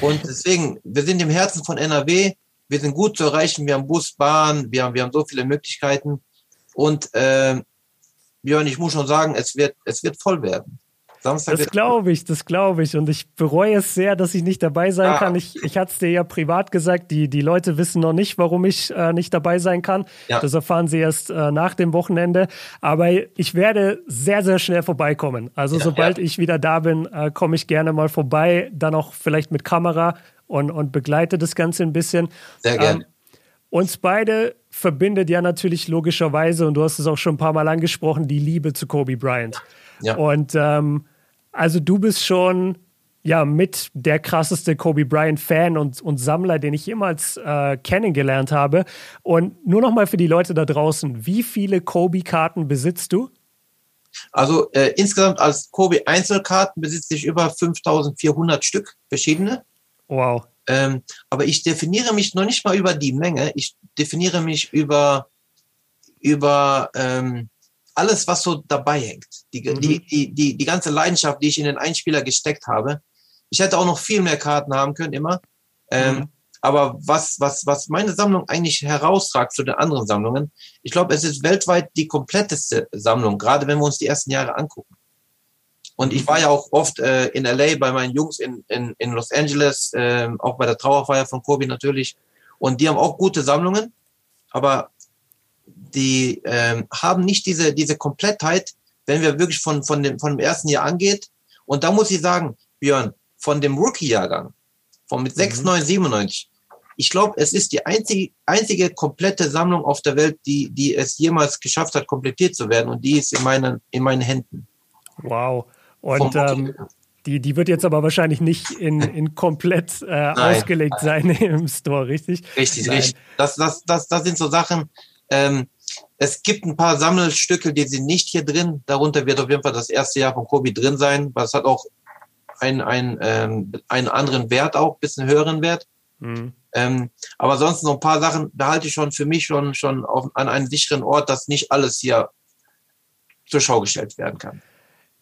Und deswegen, wir sind im Herzen von NRW wir sind gut zu erreichen, wir haben Bus, Bahn, wir haben, wir haben so viele Möglichkeiten. Und äh, Björn, ich muss schon sagen, es wird, es wird voll werden. Samstag das glaube ich, das glaube ich. Und ich bereue es sehr, dass ich nicht dabei sein ah. kann. Ich, ich hatte es dir ja privat gesagt, die, die Leute wissen noch nicht, warum ich äh, nicht dabei sein kann. Ja. Das erfahren sie erst äh, nach dem Wochenende. Aber ich werde sehr, sehr schnell vorbeikommen. Also ja, sobald ja. ich wieder da bin, äh, komme ich gerne mal vorbei. Dann auch vielleicht mit Kamera und, und begleite das Ganze ein bisschen. Sehr gerne. Ähm, uns beide verbindet ja natürlich logischerweise, und du hast es auch schon ein paar Mal angesprochen, die Liebe zu Kobe Bryant. Ja. Und ähm, also du bist schon ja mit der krasseste Kobe Bryant Fan und, und Sammler, den ich jemals äh, kennengelernt habe. Und nur noch mal für die Leute da draußen, wie viele Kobe-Karten besitzt du? Also äh, insgesamt als Kobe Einzelkarten besitze ich über 5400 Stück verschiedene. Wow. Ähm, aber ich definiere mich noch nicht mal über die Menge. Ich definiere mich über, über ähm, alles, was so dabei hängt. Die, mhm. die, die, die, die ganze Leidenschaft, die ich in den Einspieler gesteckt habe. Ich hätte auch noch viel mehr Karten haben können, immer. Ähm, mhm. Aber was, was, was meine Sammlung eigentlich herausragt zu den anderen Sammlungen, ich glaube, es ist weltweit die kompletteste Sammlung, gerade wenn wir uns die ersten Jahre angucken. Und ich war ja auch oft äh, in LA bei meinen Jungs in, in, in Los Angeles, äh, auch bei der Trauerfeier von Kobe natürlich. Und die haben auch gute Sammlungen, aber die ähm, haben nicht diese, diese Komplettheit, wenn wir wirklich von, von, dem, von dem ersten Jahr angeht. Und da muss ich sagen, Björn, von dem Rookie-Jahrgang, von mit 6, 9, 97, ich glaube, es ist die einzige, einzige komplette Sammlung auf der Welt, die, die es jemals geschafft hat, komplettiert zu werden. Und die ist in meinen, in meinen Händen. Wow. Und ähm, die, die wird jetzt aber wahrscheinlich nicht in, in komplett äh, ausgelegt sein <laughs> im Store, richtig? Richtig, nein. richtig. Das, das, das, das sind so Sachen. Ähm, es gibt ein paar Sammelstücke, die sind nicht hier drin. Darunter wird auf jeden Fall das erste Jahr von Kobi drin sein, weil es hat auch einen, einen, ähm, einen anderen Wert, auch ein bisschen höheren Wert. Mhm. Ähm, aber sonst noch ein paar Sachen behalte ich schon für mich schon, schon auf, an einem sicheren Ort, dass nicht alles hier zur Schau gestellt werden kann.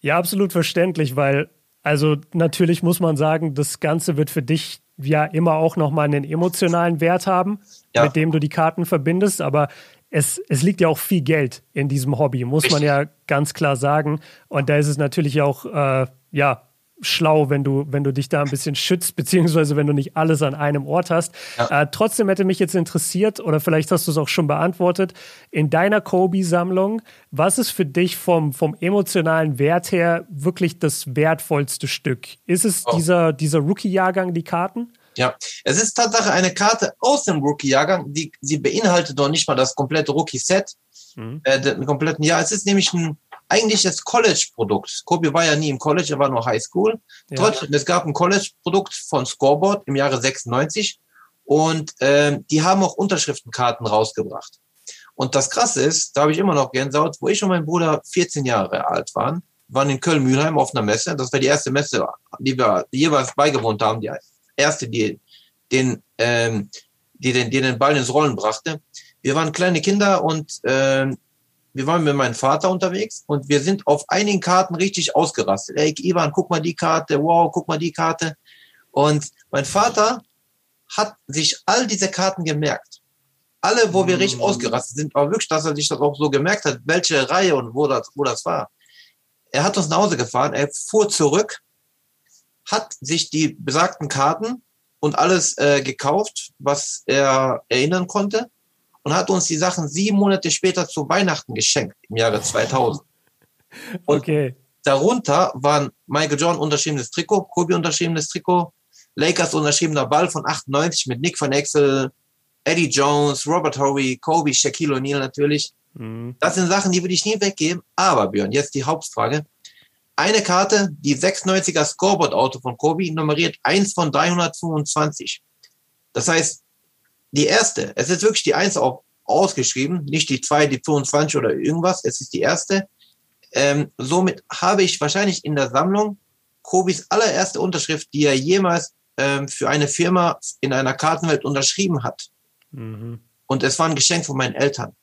Ja, absolut verständlich, weil, also natürlich muss man sagen, das Ganze wird für dich ja immer auch nochmal einen emotionalen Wert haben, ja. mit dem du die Karten verbindest, aber es, es liegt ja auch viel Geld in diesem Hobby, muss Richtig. man ja ganz klar sagen. Und da ist es natürlich auch, äh, ja, schlau, wenn du, wenn du dich da ein bisschen schützt, beziehungsweise wenn du nicht alles an einem Ort hast. Ja. Äh, trotzdem hätte mich jetzt interessiert, oder vielleicht hast du es auch schon beantwortet, in deiner Kobe-Sammlung, was ist für dich vom, vom emotionalen Wert her wirklich das wertvollste Stück? Ist es oh. dieser, dieser Rookie-Jahrgang, die Karten? Ja, es ist Tatsache eine Karte aus dem Rookie-Jahrgang, die sie beinhaltet noch nicht mal das komplette Rookie-Set, mhm. äh, den kompletten Jahr. Es ist nämlich ein eigentlich das College-Produkt. Kobe war ja nie im College, er war nur High School. Ja. Trotzdem, es gab ein College-Produkt von Scoreboard im Jahre 96 und äh, die haben auch Unterschriftenkarten rausgebracht. Und das Krasse ist, da habe ich immer noch Gänsehaut, wo ich und mein Bruder 14 Jahre alt waren, waren in Köln-Mühlheim auf einer Messe. Das war die erste Messe, die wir jeweils beigewohnt haben, die erste, die den, ähm, die den, die den Ball ins Rollen brachte. Wir waren kleine Kinder und ähm, wir waren mit meinem Vater unterwegs und wir sind auf einigen Karten richtig ausgerastet. Ey, Ivan, guck mal die Karte, wow, guck mal die Karte. Und mein Vater hat sich all diese Karten gemerkt. Alle, wo wir richtig mhm. ausgerastet sind, aber wirklich, dass er sich das auch so gemerkt hat, welche Reihe und wo das, wo das war. Er hat uns nach Hause gefahren, er fuhr zurück, hat sich die besagten Karten und alles äh, gekauft, was er erinnern konnte und hat uns die Sachen sieben Monate später zu Weihnachten geschenkt, im Jahre 2000. Und okay. darunter waren Michael Jordan unterschriebenes Trikot, Kobe unterschriebenes Trikot, Lakers unterschriebener Ball von 98 mit Nick van Exel, Eddie Jones, Robert Horry, Kobe, Shaquille O'Neal natürlich. Mhm. Das sind Sachen, die würde ich nie weggeben. Aber Björn, jetzt die Hauptfrage. Eine Karte, die 96er Scoreboard-Auto von Kobe, nummeriert 1 von 325. Das heißt, die erste, es ist wirklich die 1 auch ausgeschrieben, nicht die 2, die 25 oder irgendwas, es ist die erste. Ähm, somit habe ich wahrscheinlich in der Sammlung Kobis allererste Unterschrift, die er jemals ähm, für eine Firma in einer Kartenwelt unterschrieben hat. Mhm. Und es war ein Geschenk von meinen Eltern.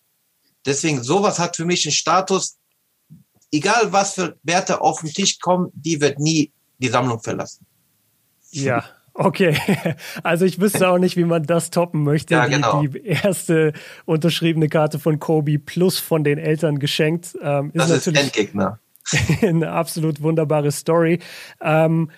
Deswegen, sowas hat für mich einen Status, egal was für Werte auf den Tisch kommen, die wird nie die Sammlung verlassen. Ja, okay. <laughs> Also ich wüsste auch nicht, wie man das toppen möchte. Ja, genau. die, die, erste unterschriebene Karte von Kobe plus von den Eltern geschenkt. Ähm, ist das natürlich ist Endgegner. <laughs> eine absolut wunderbare Story. Ähm,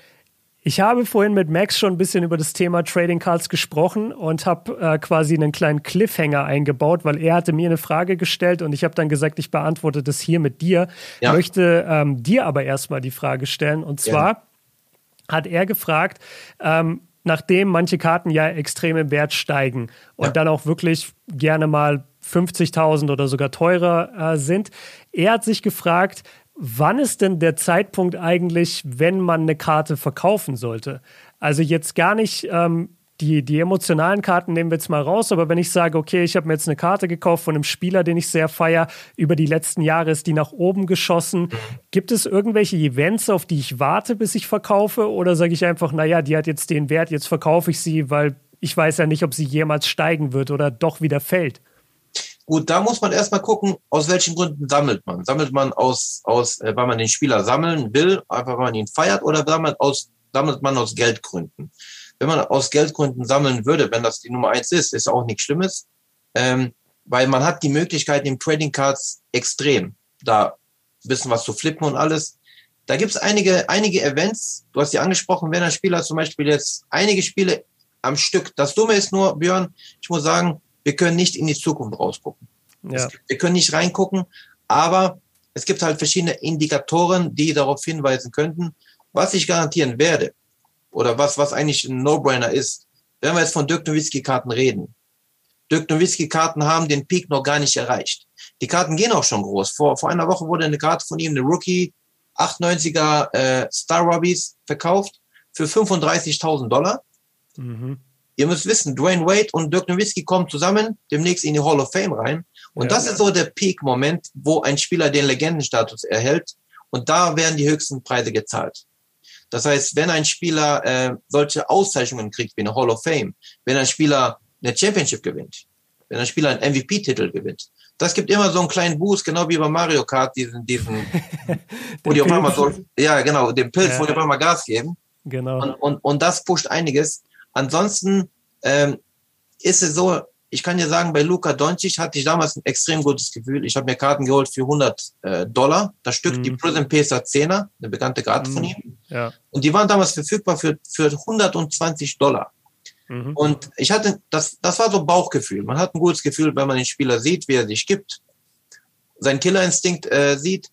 ich habe vorhin mit Max schon ein bisschen über das Thema Trading Cards gesprochen und habe äh, quasi einen kleinen Cliffhanger eingebaut, weil er hatte mir eine Frage gestellt und ich habe dann gesagt, ich beantworte das hier mit dir. Ja. Möchte ähm, dir aber erstmal die Frage stellen und zwar ja. hat er gefragt, ähm, nachdem manche Karten ja extrem im Wert steigen und ja. dann auch wirklich gerne mal 50.000 oder sogar teurer äh, sind. Er hat sich gefragt, wann ist denn der Zeitpunkt eigentlich, wenn man eine Karte verkaufen sollte? Also jetzt gar nicht ähm, die, die emotionalen Karten nehmen wir jetzt mal raus, aber wenn ich sage, okay, ich habe mir jetzt eine Karte gekauft von einem Spieler, den ich sehr feiere, über die letzten Jahre ist die nach oben geschossen. Gibt es irgendwelche Events, auf die ich warte, bis ich verkaufe? Oder sage ich einfach, naja, die hat jetzt den Wert, jetzt verkaufe ich sie, weil ich weiß ja nicht, ob sie jemals steigen wird oder doch wieder fällt? Gut, da muss man erstmal gucken, aus welchen Gründen sammelt man. Sammelt man aus, aus äh, weil man den Spieler sammeln will, einfach weil man ihn feiert, oder sammelt, aus, sammelt man aus Geldgründen? Wenn man aus Geldgründen sammeln würde, wenn das die Nummer eins ist, ist auch nichts Schlimmes, ähm, weil man hat die Möglichkeit im Trading Cards extrem, da ein bisschen was zu flippen und alles. Da gibt's einige, einige Events, du hast die angesprochen, wenn ein Spieler zum Beispiel jetzt einige Spiele am Stück, das Dumme ist nur, Björn, ich muss sagen, wir können nicht in die Zukunft rausgucken. Ja. wir können nicht reingucken, aber es gibt halt verschiedene Indikatoren, die darauf hinweisen könnten, was ich garantieren werde oder was, was eigentlich ein No-Brainer ist. Wenn wir jetzt von Dirk Nowitzki-Karten reden. Dirk Nowitzki-Karten haben den Peak noch gar nicht erreicht. Die Karten gehen auch schon groß. Vor, vor einer Woche wurde eine Karte von ihm, eine Rookie 98er äh, Star Rubbies verkauft für 35.000 Dollar. Mhm. Ihr müsst wissen, Dwayne Wade und Dirk Nowitzki kommen zusammen demnächst in die Hall of Fame rein. Und ja, das ja. ist so der Peak-Moment, wo ein Spieler den Legendenstatus erhält. Und da werden die höchsten Preise gezahlt. Das heißt, wenn ein Spieler äh, solche Auszeichnungen kriegt wie eine Hall of Fame, wenn ein Spieler eine Championship gewinnt, wenn ein Spieler einen MVP-Titel gewinnt, das gibt immer so einen kleinen Boost, genau wie bei Mario Kart, diesen, diesen, <laughs> wo die auf einmal so, ja, genau, den Pilz, ja. wo die auf einmal Gas geben. Genau. Und, und, und das pusht einiges. Ansonsten ähm, ist es so, ich kann dir sagen, bei Luca Doncic hatte ich damals ein extrem gutes Gefühl. Ich habe mir Karten geholt für 100 äh, Dollar. Das Stück, mhm. die Prism Pesa 10er, eine bekannte Karte mhm. von ihm. Ja. Und die waren damals verfügbar für, für 120 Dollar. Mhm. Und ich hatte, das, das war so Bauchgefühl. Man hat ein gutes Gefühl, wenn man den Spieler sieht, wie er sich gibt, seinen Killerinstinkt äh, sieht.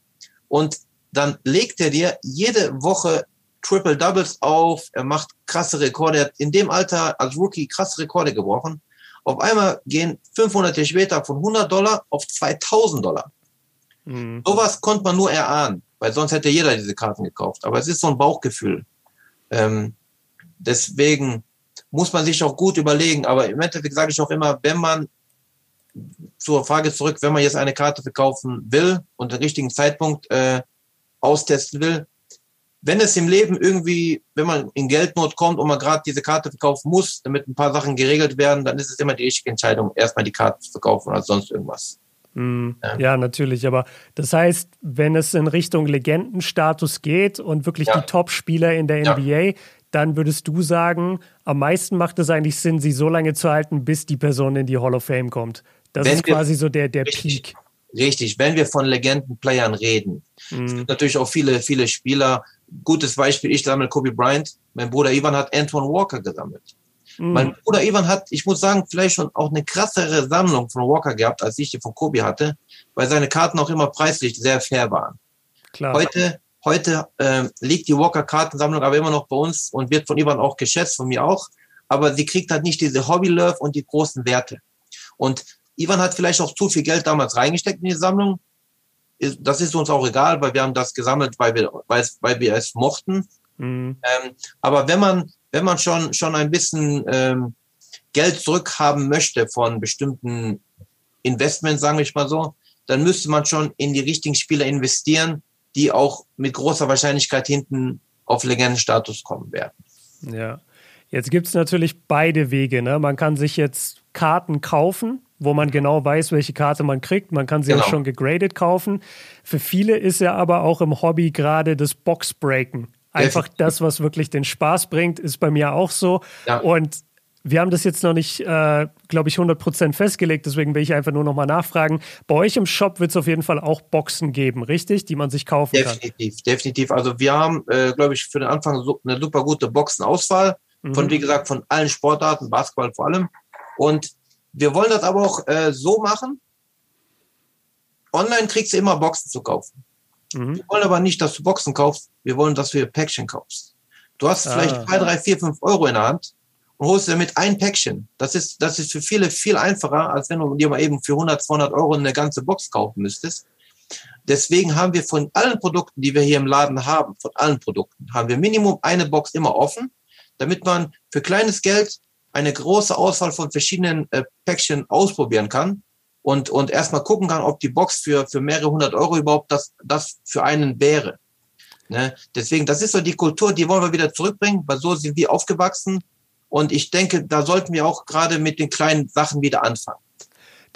Und dann legt er dir jede Woche Triple Doubles auf, er macht krasse Rekorde, er hat in dem Alter als Rookie krasse Rekorde gebrochen. Auf einmal gehen 500 Jahre später von 100 Dollar auf 2000 Dollar. Mhm. Sowas konnte man nur erahnen, weil sonst hätte jeder diese Karten gekauft. Aber es ist so ein Bauchgefühl. Ähm, deswegen muss man sich auch gut überlegen. Aber im Endeffekt sage ich auch immer, wenn man zur Frage zurück, wenn man jetzt eine Karte verkaufen will und den richtigen Zeitpunkt äh, austesten will, wenn es im Leben irgendwie, wenn man in Geldnot kommt und man gerade diese Karte verkaufen muss, damit ein paar Sachen geregelt werden, dann ist es immer die richtige Entscheidung, erstmal die Karte zu verkaufen oder sonst irgendwas. Mm, ja. ja. natürlich. Aber das heißt, wenn es in Richtung Legendenstatus geht und wirklich ja. die Top-Spieler in der NBA, ja. dann würdest du sagen, am meisten macht es eigentlich Sinn, sie so lange zu halten, bis die Person in die Hall of Fame kommt. Das wenn ist quasi so der, der richtig, Peak. Richtig, wenn wir von Legendenplayern reden. Mm. Es gibt natürlich auch viele, viele Spieler, gutes Beispiel, ich sammle Kobe Bryant. Mein Bruder Ivan hat Antoine Walker gesammelt. Mhm. Mein Bruder Ivan hat, ich muss sagen, vielleicht schon auch eine krassere Sammlung von Walker gehabt, als ich die von Kobe hatte, weil seine Karten auch immer preislich sehr fair waren. Klar. Heute, heute äh, liegt die Walker-Kartensammlung aber immer noch bei uns und wird von Ivan auch geschätzt, von mir auch. Aber sie kriegt halt nicht diese Hobby-Love und die großen Werte. Und Ivan hat vielleicht auch zu viel Geld damals reingesteckt in die Sammlung. Das ist uns auch egal, weil wir haben das gesammelt, weil wir, weil wir es mochten. Mhm. Ähm, aber wenn man, wenn man schon, schon ein bisschen ähm, Geld zurückhaben möchte von bestimmten Investments, sagen wir mal so, dann müsste man schon in die richtigen Spieler investieren, die auch mit großer Wahrscheinlichkeit hinten auf Legendenstatus kommen werden. Ja. Jetzt gibt es natürlich beide Wege. Ne? Man kann sich jetzt Karten kaufen, wo man genau weiß, welche Karte man kriegt. Man kann sie genau. auch schon gegradet kaufen. Für viele ist ja aber auch im Hobby gerade das Boxbreaken. Einfach das, was wirklich den Spaß bringt, ist bei mir auch so. Ja. Und wir haben das jetzt noch nicht, äh, glaube ich, 100% festgelegt, deswegen will ich einfach nur noch mal nachfragen. Bei euch im Shop wird es auf jeden Fall auch Boxen geben, richtig? Die man sich kaufen definitiv, kann. Definitiv, definitiv. Also wir haben, äh, glaube ich, für den Anfang so eine super gute Boxenauswahl mhm. von, wie gesagt, von allen Sportarten, Basketball vor allem. Und wir wollen das aber auch äh, so machen. Online kriegst du immer Boxen zu kaufen. Mhm. Wir wollen aber nicht, dass du Boxen kaufst. Wir wollen, dass du Päckchen kaufst. Du hast ah. vielleicht zwei, drei, vier, fünf Euro in der Hand und holst damit ein Päckchen. Das ist, das ist für viele viel einfacher, als wenn du dir mal eben für 100, 200 Euro eine ganze Box kaufen müsstest. Deswegen haben wir von allen Produkten, die wir hier im Laden haben, von allen Produkten, haben wir Minimum eine Box immer offen, damit man für kleines Geld eine große Auswahl von verschiedenen äh, Päckchen ausprobieren kann und, und erstmal gucken kann, ob die Box für, für mehrere hundert Euro überhaupt das, das für einen wäre. Ne? Deswegen, das ist so die Kultur, die wollen wir wieder zurückbringen, weil so sind wir aufgewachsen. Und ich denke, da sollten wir auch gerade mit den kleinen Sachen wieder anfangen.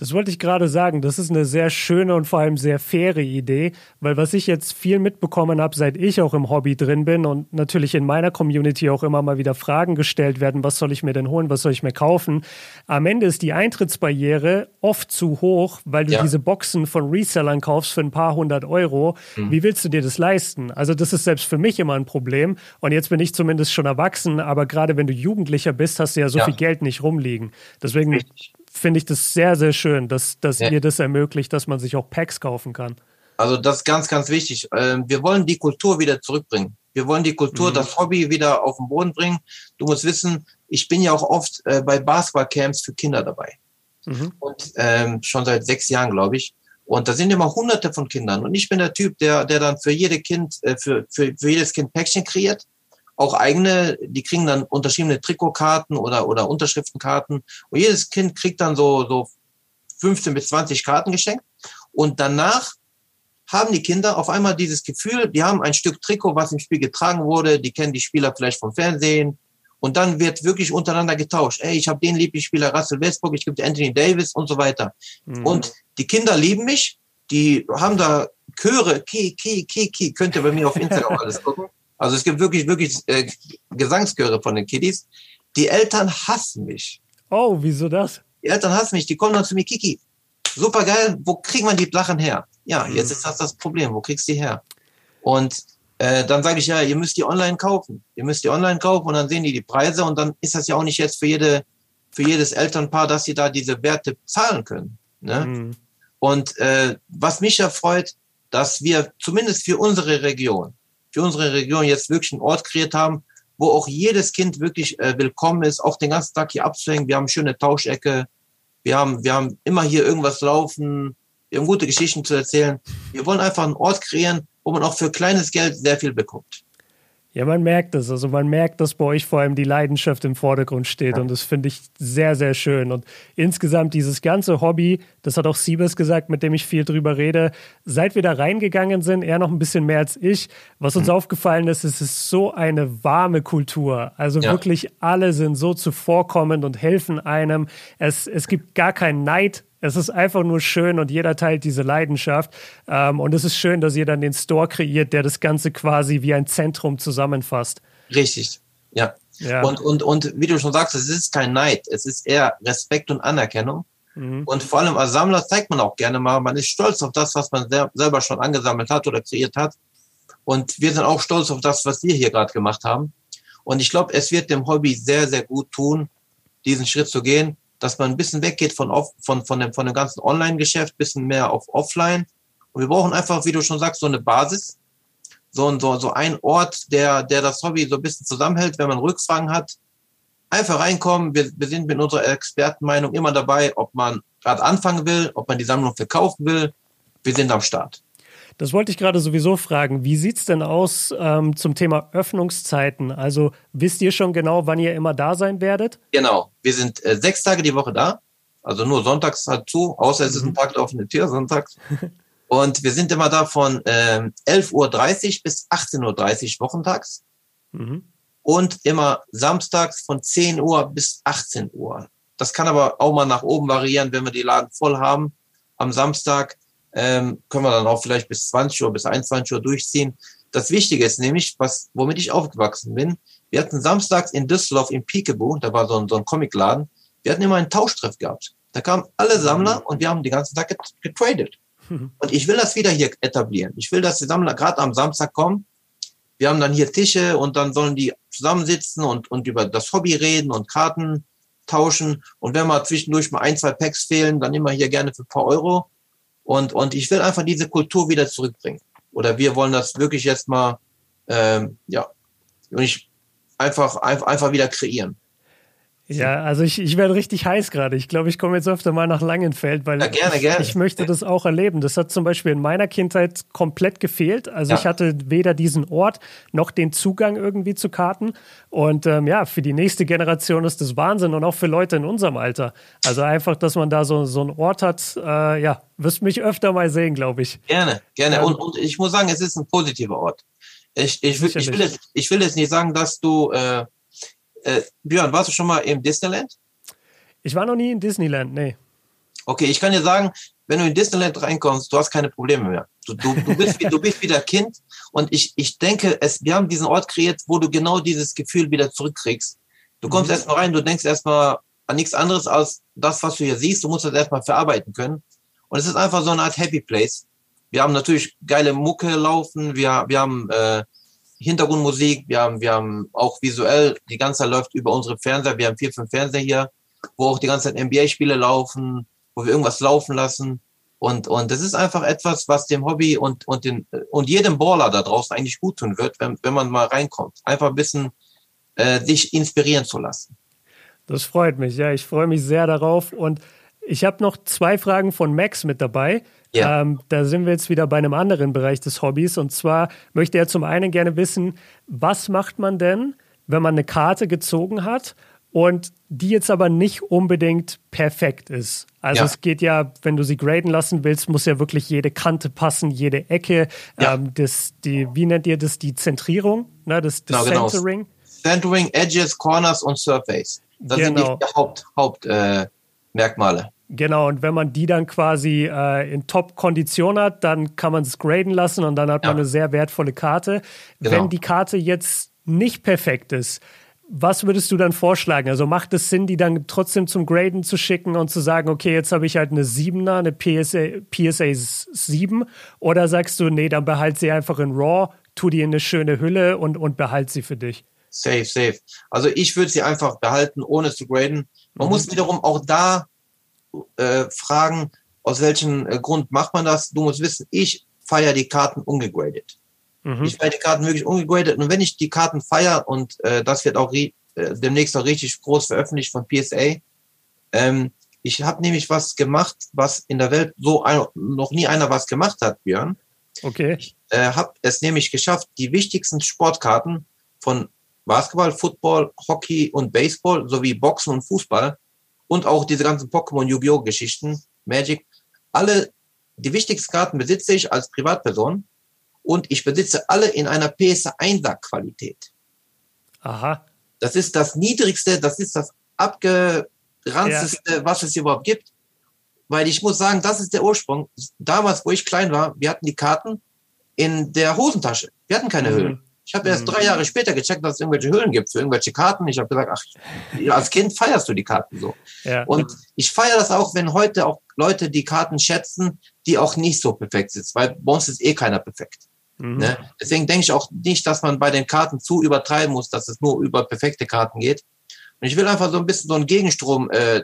Das wollte ich gerade sagen. Das ist eine sehr schöne und vor allem sehr faire Idee, weil was ich jetzt viel mitbekommen habe, seit ich auch im Hobby drin bin und natürlich in meiner Community auch immer mal wieder Fragen gestellt werden, was soll ich mir denn holen, was soll ich mir kaufen? Am Ende ist die Eintrittsbarriere oft zu hoch, weil du ja. diese Boxen von Resellern kaufst für ein paar hundert Euro. Mhm. Wie willst du dir das leisten? Also das ist selbst für mich immer ein Problem. Und jetzt bin ich zumindest schon erwachsen, aber gerade wenn du Jugendlicher bist, hast du ja so ja. viel Geld nicht rumliegen. Deswegen Richtig finde ich das sehr, sehr schön, dass, dass ja. ihr das ermöglicht, dass man sich auch Packs kaufen kann. Also das ist ganz, ganz wichtig. Ähm, wir wollen die Kultur wieder zurückbringen. Wir wollen die Kultur, mhm. das Hobby wieder auf den Boden bringen. Du musst wissen, ich bin ja auch oft äh, bei Basketballcamps für Kinder dabei. Mhm. Und ähm, schon seit sechs Jahren, glaube ich. Und da sind immer hunderte von Kindern. Und ich bin der Typ, der, der dann für jede Kind, äh, für, für, für jedes Kind Päckchen kreiert auch eigene, die kriegen dann unterschiedliche Trikotkarten oder, oder Unterschriftenkarten. Und jedes Kind kriegt dann so, so 15 bis 20 Karten geschenkt. Und danach haben die Kinder auf einmal dieses Gefühl, die haben ein Stück Trikot, was im Spiel getragen wurde, die kennen die Spieler vielleicht vom Fernsehen. Und dann wird wirklich untereinander getauscht. Ey, ich habe den Lieblingsspieler Russell Westbrook, ich gebe Anthony Davis und so weiter. Mhm. Und die Kinder lieben mich, die haben da Chöre, Ki, Ki, Ki, Ki, könnt ihr bei mir auf Instagram <laughs> alles gucken. Also es gibt wirklich, wirklich äh, Gesangschöre von den Kiddies. Die Eltern hassen mich. Oh, wieso das? Die Eltern hassen mich. Die kommen dann zu mir, Kiki. Super geil. Wo kriegt man die Lachen her? Ja, mhm. jetzt ist das das Problem. Wo kriegst du die her? Und äh, dann sage ich ja, ihr müsst die online kaufen. Ihr müsst die online kaufen und dann sehen die die Preise und dann ist das ja auch nicht jetzt für jede, für jedes Elternpaar, dass sie da diese Werte zahlen können. Ne? Mhm. Und äh, was mich ja freut, dass wir zumindest für unsere Region für unsere Region jetzt wirklich einen Ort kreiert haben, wo auch jedes Kind wirklich äh, willkommen ist, auch den ganzen Tag hier abzuhängen. Wir haben schöne Tauschecke, wir haben, wir haben immer hier irgendwas laufen, wir haben gute Geschichten zu erzählen. Wir wollen einfach einen Ort kreieren, wo man auch für kleines Geld sehr viel bekommt. Ja, man merkt es. Also man merkt, dass bei euch vor allem die Leidenschaft im Vordergrund steht und das finde ich sehr, sehr schön. Und insgesamt dieses ganze Hobby, das hat auch Siebes gesagt, mit dem ich viel drüber rede, seit wir da reingegangen sind, er noch ein bisschen mehr als ich, was uns mhm. aufgefallen ist, es ist so eine warme Kultur. Also ja. wirklich alle sind so zuvorkommend und helfen einem. Es, es gibt gar keinen Neid es ist einfach nur schön und jeder teilt diese Leidenschaft. Ähm, und es ist schön, dass ihr dann den Store kreiert, der das Ganze quasi wie ein Zentrum zusammenfasst. Richtig, ja. ja. Und, und, und wie du schon sagst, es ist kein Neid, es ist eher Respekt und Anerkennung. Mhm. Und vor allem als Sammler zeigt man auch gerne mal, man ist stolz auf das, was man selber schon angesammelt hat oder kreiert hat. Und wir sind auch stolz auf das, was wir hier gerade gemacht haben. Und ich glaube, es wird dem Hobby sehr, sehr gut tun, diesen Schritt zu gehen dass man ein bisschen weggeht von, off, von, von, dem, von dem ganzen Online-Geschäft, bisschen mehr auf Offline. Und wir brauchen einfach, wie du schon sagst, so eine Basis, so, so, so ein Ort, der, der das Hobby so ein bisschen zusammenhält, wenn man Rückfragen hat. Einfach reinkommen. Wir, wir sind mit unserer Expertenmeinung immer dabei, ob man gerade anfangen will, ob man die Sammlung verkaufen will. Wir sind am Start. Das wollte ich gerade sowieso fragen. Wie sieht es denn aus ähm, zum Thema Öffnungszeiten? Also wisst ihr schon genau, wann ihr immer da sein werdet? Genau. Wir sind äh, sechs Tage die Woche da. Also nur sonntags halt zu, außer es ist ein mhm. Tag der offenen Tür, sonntags. <laughs> Und wir sind immer da von ähm, 11.30 Uhr bis 18.30 Uhr wochentags. Mhm. Und immer samstags von 10 Uhr bis 18 Uhr. Das kann aber auch mal nach oben variieren, wenn wir die Laden voll haben. Am Samstag ähm, können wir dann auch vielleicht bis 20 Uhr, bis 21 Uhr durchziehen. Das Wichtige ist nämlich, was, womit ich aufgewachsen bin. Wir hatten samstags in Düsseldorf im Peekaboo, da war so ein, so ein Comicladen, wir hatten immer einen Tauschtreff gehabt. Da kamen alle Sammler und wir haben den ganzen Tag getradet. Und ich will das wieder hier etablieren. Ich will, dass die Sammler gerade am Samstag kommen. Wir haben dann hier Tische und dann sollen die zusammensitzen und, und über das Hobby reden und Karten tauschen. Und wenn mal zwischendurch mal ein, zwei Packs fehlen, dann immer hier gerne für ein paar Euro. Und, und ich will einfach diese Kultur wieder zurückbringen. Oder wir wollen das wirklich jetzt mal, ähm, ja, und ich einfach, einfach, einfach wieder kreieren. Ja, also ich, ich werde richtig heiß gerade. Ich glaube, ich komme jetzt öfter mal nach Langenfeld, weil ja, gerne, gerne. Ich, ich, möchte das auch erleben. Das hat zum Beispiel in meiner Kindheit komplett gefehlt. Also ja. ich hatte weder diesen Ort noch den Zugang irgendwie zu Karten. Und ähm, ja, für die nächste Generation ist das Wahnsinn und auch für Leute in unserem Alter. Also einfach, dass man da so, so einen Ort hat, äh, ja, wirst mich öfter mal sehen, glaube ich. Gerne, gerne. Ähm, und, und ich muss sagen, es ist ein positiver Ort. Ich, ich, will, ich, will, jetzt, ich will jetzt nicht sagen, dass du äh, äh, Björn, warst du schon mal im Disneyland? Ich war noch nie in Disneyland, nee. Okay, ich kann dir sagen, wenn du in Disneyland reinkommst, du hast keine Probleme mehr. Du, du, du, bist, du bist wieder Kind und ich, ich denke, es, wir haben diesen Ort kreiert, wo du genau dieses Gefühl wieder zurückkriegst. Du kommst mhm. erstmal rein, du denkst erstmal an nichts anderes als das, was du hier siehst. Du musst das erstmal verarbeiten können. Und es ist einfach so eine Art Happy Place. Wir haben natürlich geile Mucke laufen, wir, wir haben äh, Hintergrundmusik, wir haben, wir haben auch visuell, die ganze Zeit läuft über unsere Fernseher, wir haben vier, fünf Fernseher hier, wo auch die ganze Zeit NBA-Spiele laufen, wo wir irgendwas laufen lassen. Und, und das ist einfach etwas, was dem Hobby und, und, den, und jedem Baller da draußen eigentlich gut tun wird, wenn, wenn man mal reinkommt. Einfach ein bisschen äh, sich inspirieren zu lassen. Das freut mich, ja. Ich freue mich sehr darauf. Und ich habe noch zwei Fragen von Max mit dabei. Ja. Ähm, da sind wir jetzt wieder bei einem anderen Bereich des Hobbys. Und zwar möchte er zum einen gerne wissen, was macht man denn, wenn man eine Karte gezogen hat und die jetzt aber nicht unbedingt perfekt ist. Also ja. es geht ja, wenn du sie graden lassen willst, muss ja wirklich jede Kante passen, jede Ecke. Ja. Ähm, das, die, wie nennt ihr das? Die Zentrierung, ne? das, das genau, Centering. Genau. Centering, Edges, Corners und Surface. Das genau. sind die genau. Haupt, Hauptmerkmale. Äh, Genau, und wenn man die dann quasi äh, in Top-Kondition hat, dann kann man es graden lassen und dann hat ja. man eine sehr wertvolle Karte. Genau. Wenn die Karte jetzt nicht perfekt ist, was würdest du dann vorschlagen? Also macht es Sinn, die dann trotzdem zum Graden zu schicken und zu sagen, okay, jetzt habe ich halt eine 7er, eine PSA, PSA 7 oder sagst du, nee, dann behalt sie einfach in RAW, tu die in eine schöne Hülle und, und behalt sie für dich? Safe, safe. Also ich würde sie einfach behalten, ohne zu graden. Man mhm. muss wiederum auch da äh, fragen, aus welchem äh, Grund macht man das? Du musst wissen, ich feiere die Karten ungegradet. Mhm. Ich feiere die Karten wirklich ungegradet. Und wenn ich die Karten feiere, und äh, das wird auch äh, demnächst auch richtig groß veröffentlicht von PSA, ähm, ich habe nämlich was gemacht, was in der Welt so ein, noch nie einer was gemacht hat, Björn. Okay. Ich äh, habe es nämlich geschafft, die wichtigsten Sportkarten von Basketball, Football, Hockey und Baseball sowie Boxen und Fußball und auch diese ganzen Pokémon Yu-Gi-Oh! Geschichten, Magic, alle, die wichtigsten Karten besitze ich als Privatperson und ich besitze alle in einer PS 1 Qualität. Aha. Das ist das niedrigste, das ist das abgeranzteste, ja. was es überhaupt gibt. Weil ich muss sagen, das ist der Ursprung. Damals, wo ich klein war, wir hatten die Karten in der Hosentasche. Wir hatten keine mhm. Hüllen. Ich habe erst drei mhm. Jahre später gecheckt, dass es irgendwelche Hüllen gibt für irgendwelche Karten. Ich habe gesagt, ach, als Kind feierst du die Karten so. Ja. Und ich feiere das auch, wenn heute auch Leute die Karten schätzen, die auch nicht so perfekt sind, weil bei uns ist eh keiner perfekt. Mhm. Ne? Deswegen denke ich auch nicht, dass man bei den Karten zu übertreiben muss, dass es nur über perfekte Karten geht. Und ich will einfach so ein bisschen so einen Gegenstrom äh,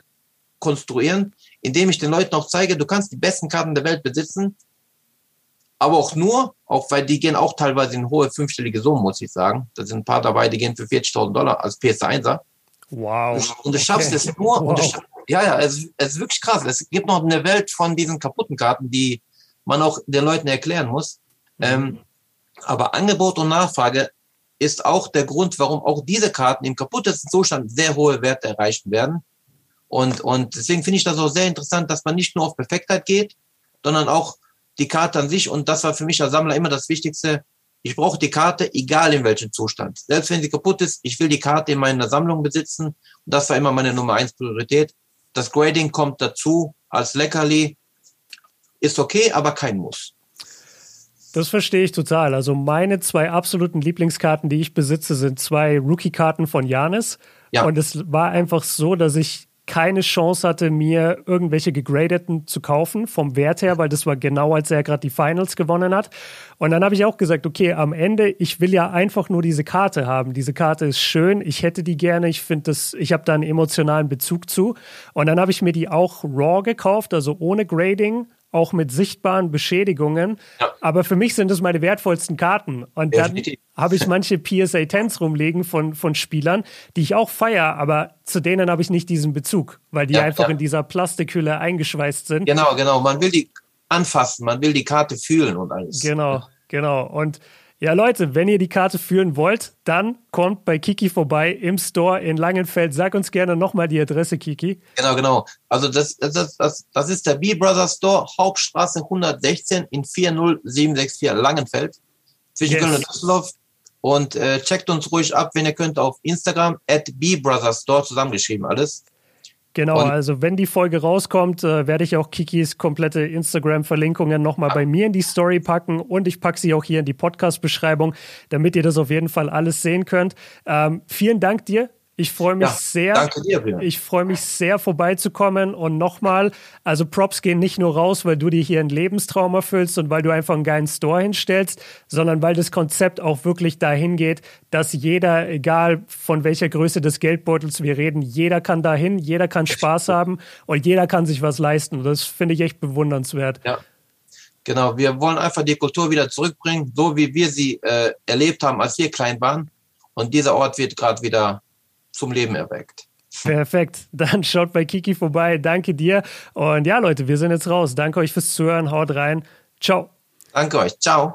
konstruieren, indem ich den Leuten auch zeige, du kannst die besten Karten der Welt besitzen, aber auch nur, auch weil die gehen auch teilweise in hohe fünfstellige Summen, muss ich sagen. Da sind ein paar dabei, die gehen für 40.000 Dollar als PS1er. Wow. Und du schaffst okay. es nur, wow. schaffst, ja, ja, es, es ist wirklich krass. Es gibt noch eine Welt von diesen kaputten Karten, die man auch den Leuten erklären muss. Mhm. Ähm, aber Angebot und Nachfrage ist auch der Grund, warum auch diese Karten im kaputtesten Zustand sehr hohe Werte erreichen werden. Und, und deswegen finde ich das auch sehr interessant, dass man nicht nur auf Perfektheit geht, sondern auch die Karte an sich. Und das war für mich als Sammler immer das Wichtigste. Ich brauche die Karte, egal in welchem Zustand. Selbst wenn sie kaputt ist, ich will die Karte in meiner Sammlung besitzen. Und das war immer meine Nummer eins Priorität. Das Grading kommt dazu als Leckerli. Ist okay, aber kein Muss. Das verstehe ich total. Also meine zwei absoluten Lieblingskarten, die ich besitze, sind zwei Rookie-Karten von Janis. Ja. Und es war einfach so, dass ich keine Chance hatte, mir irgendwelche gegradeten zu kaufen, vom Wert her, weil das war genau, als er gerade die Finals gewonnen hat. Und dann habe ich auch gesagt, okay, am Ende, ich will ja einfach nur diese Karte haben. Diese Karte ist schön, ich hätte die gerne, ich finde das, ich habe da einen emotionalen Bezug zu. Und dann habe ich mir die auch raw gekauft, also ohne Grading, auch mit sichtbaren Beschädigungen. Ja. Aber für mich sind das meine wertvollsten Karten. Und dann habe ich manche PSA 10s rumliegen von, von Spielern, die ich auch feiere, aber zu denen habe ich nicht diesen Bezug, weil die ja, einfach ja. in dieser Plastikhülle eingeschweißt sind. Genau, genau. Man will die anfassen, man will die Karte fühlen und alles. Genau, genau. Und ja, Leute, wenn ihr die Karte fühlen wollt, dann kommt bei Kiki vorbei im Store in Langenfeld. Sag uns gerne nochmal die Adresse, Kiki. Genau, genau. Also das, das, das, das ist der B-Brothers Store, Hauptstraße 116 in 40764 Langenfeld, zwischen yes. Köln und Düsseldorf. Und äh, checkt uns ruhig ab, wenn ihr könnt, auf Instagram, at B-Brothers Store, zusammengeschrieben alles. Genau, und also wenn die Folge rauskommt, äh, werde ich auch Kikis komplette Instagram-Verlinkungen nochmal bei mir in die Story packen und ich packe sie auch hier in die Podcast-Beschreibung, damit ihr das auf jeden Fall alles sehen könnt. Ähm, vielen Dank dir. Ich freue mich ja, sehr. Dir. Ich freue mich sehr, vorbeizukommen. Und nochmal, also Props gehen nicht nur raus, weil du dir hier einen Lebenstraum erfüllst und weil du einfach einen geilen Store hinstellst, sondern weil das Konzept auch wirklich dahin geht, dass jeder, egal von welcher Größe des Geldbeutels wir reden, jeder kann dahin, jeder kann Spaß haben und jeder kann sich was leisten. Das finde ich echt bewundernswert. Ja. Genau, wir wollen einfach die Kultur wieder zurückbringen, so wie wir sie äh, erlebt haben, als wir klein waren. Und dieser Ort wird gerade wieder zum Leben erweckt. Perfekt. Dann schaut bei Kiki vorbei. Danke dir. Und ja, Leute, wir sind jetzt raus. Danke euch fürs Zuhören. Haut rein. Ciao. Danke euch. Ciao.